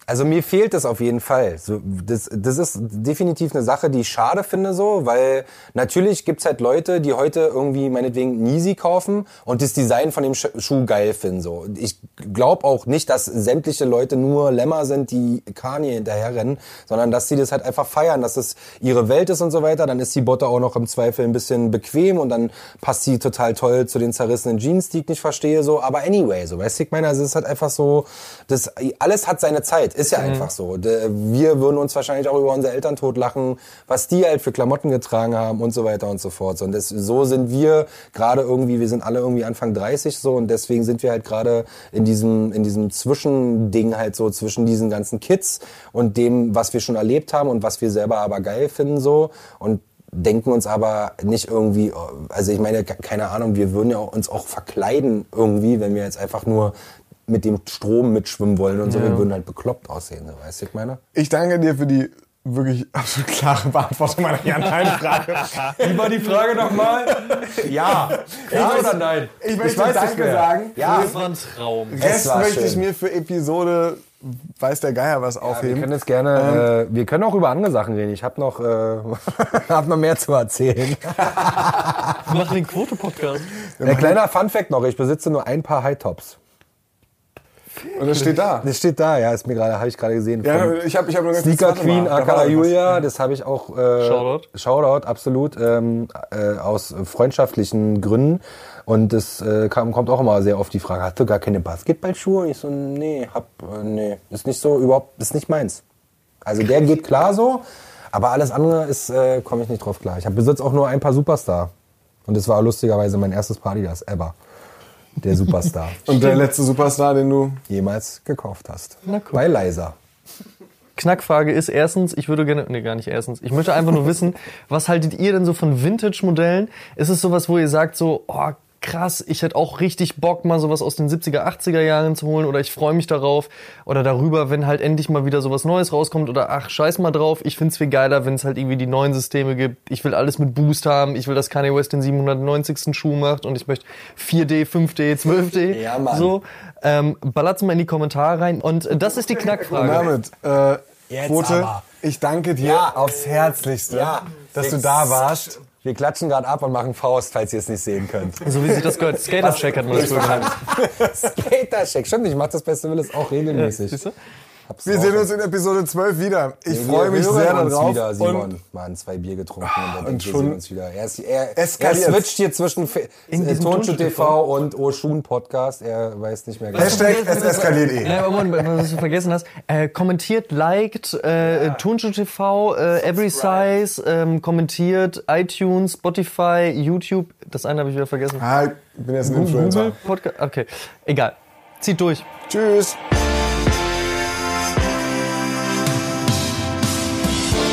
Also mir fehlt das auf jeden Fall. So, das, das ist definitiv eine Sache, die ich schade finde, so, weil natürlich gibt's halt Leute, die heute irgendwie meinetwegen Yeezy kaufen und das Design von dem Sch- Schuh geil finden. So. Ich glaube auch nicht, dass sämtliche Leute nur Lämmer sind, die Kanye hinterherrennen, sondern dass sie das halt einfach feiern, dass es ihre Welt ist und so weiter. Dann ist die Botte auch noch im Zweifel ein bisschen bequem und dann passt sie total toll zu den zerrissenen Jeans, die ich nicht verstehe. So. Aber anyway, so weißt du, ich meine, also es ist halt einfach so, das, alles hat seine Zeit, ist ja einfach so. Wir würden uns wahrscheinlich auch über unsere Eltern totlachen, was die halt für Klamotten getragen haben und so weiter und so fort. Und das, so sind wir gerade irgendwie, wir sind alle irgendwie Anfang 30 so und deswegen sind wir halt gerade in diesem, in diesem Zwischending halt so zwischen diesen ganzen Kids und dem, was wir schon erlebt haben und was wir selber aber geil finden so und denken uns aber nicht irgendwie, also ich meine, ke- keine Ahnung, wir würden ja uns auch verkleiden irgendwie, wenn wir jetzt einfach nur mit dem Strom mitschwimmen wollen und so, wir würden halt bekloppt aussehen, so, weißt du, ich meine? Ich danke dir für die wirklich absolut klare Beantwortung meiner Ja-Nein-Frage. Wie war die Frage nochmal? ja. Ja oder nein? Ich möchte weiß nicht Danke mehr. sagen. Ja. Das war ein Traum. Rest möchte ich schön. mir für Episode weiß der Geier was Wir aufheben. können jetzt gerne, äh, wir können auch über andere Sachen reden. Ich habe noch, äh, hab noch mehr zu erzählen. Wir machen den Quote-Podcast. Ein kleiner Funfact noch, ich besitze nur ein paar High-Tops. Und das steht da. Das steht da, ja, ist mir gerade, habe ich gerade gesehen. Ja, ich habe ich hab nur Sneaker Queen, aka. Julia, das habe ich auch. Äh, Shoutout. Shoutout, absolut. Ähm, äh, aus freundschaftlichen Gründen. Und das äh, kam, kommt auch immer sehr oft die Frage: Hast du gar keine Basketballschuhe? Und ich so: Nee, hab, äh, nee, ist nicht so, überhaupt, ist nicht meins. Also der geht klar so, aber alles andere ist, äh, komme ich nicht drauf klar. Ich habe besitze auch nur ein paar Superstar. Und das war lustigerweise mein erstes Party-Das ever. Der Superstar. Und der letzte Superstar, den du. jemals gekauft hast. Na cool. Bei Leiser. Knackfrage ist erstens, ich würde gerne, nee, gar nicht erstens, ich möchte einfach nur wissen, was haltet ihr denn so von Vintage-Modellen? Ist es sowas, wo ihr sagt so, oh krass, ich hätte auch richtig Bock, mal sowas aus den 70er, 80er Jahren zu holen oder ich freue mich darauf oder darüber, wenn halt endlich mal wieder sowas Neues rauskommt oder ach, scheiß mal drauf, ich find's viel geiler, wenn es halt irgendwie die neuen Systeme gibt. Ich will alles mit Boost haben, ich will, dass Kanye West den 790. Schuh macht und ich möchte 4D, 5D, 12D. Ja, Mann. So, ähm, ballert's mal in die Kommentare rein und äh, das ist die Und Knackfrage. damit, äh, Jetzt Quote, aber. ich danke dir Ja. aufs Herzlichste, Ja. dass du Fix. da warst. Wir klatschen gerade ab und machen Faust, falls ihr es nicht sehen könnt. So wie sich das gehört. Skater-Check hat man das früher genannt. Skater-Check. Stimmt, ich mach das Beste Willis auch regelmäßig. Du? Hab's Wir sehen uns in Episode 12 wieder. Ich Wir freue mich sehr uns darauf. Wieder, Simon. Und Mann, zwei Bier getrunken und dann denkt, wir schon sehen uns wieder. Er, ist, er, er switcht hier zwischen äh, Tonschuh TV und Oshun Podcast. Er weiß nicht mehr genau. Hashtag, es eskaliert eh. Ja, was du vergessen hast. Äh, kommentiert, liked, äh, Tonschuh TV, äh, Every Size, ähm, kommentiert, iTunes, Spotify, YouTube. Das eine habe ich wieder vergessen. Ah, ich bin jetzt ein Influencer. Podcast. Okay, egal. Zieht durch. Tschüss.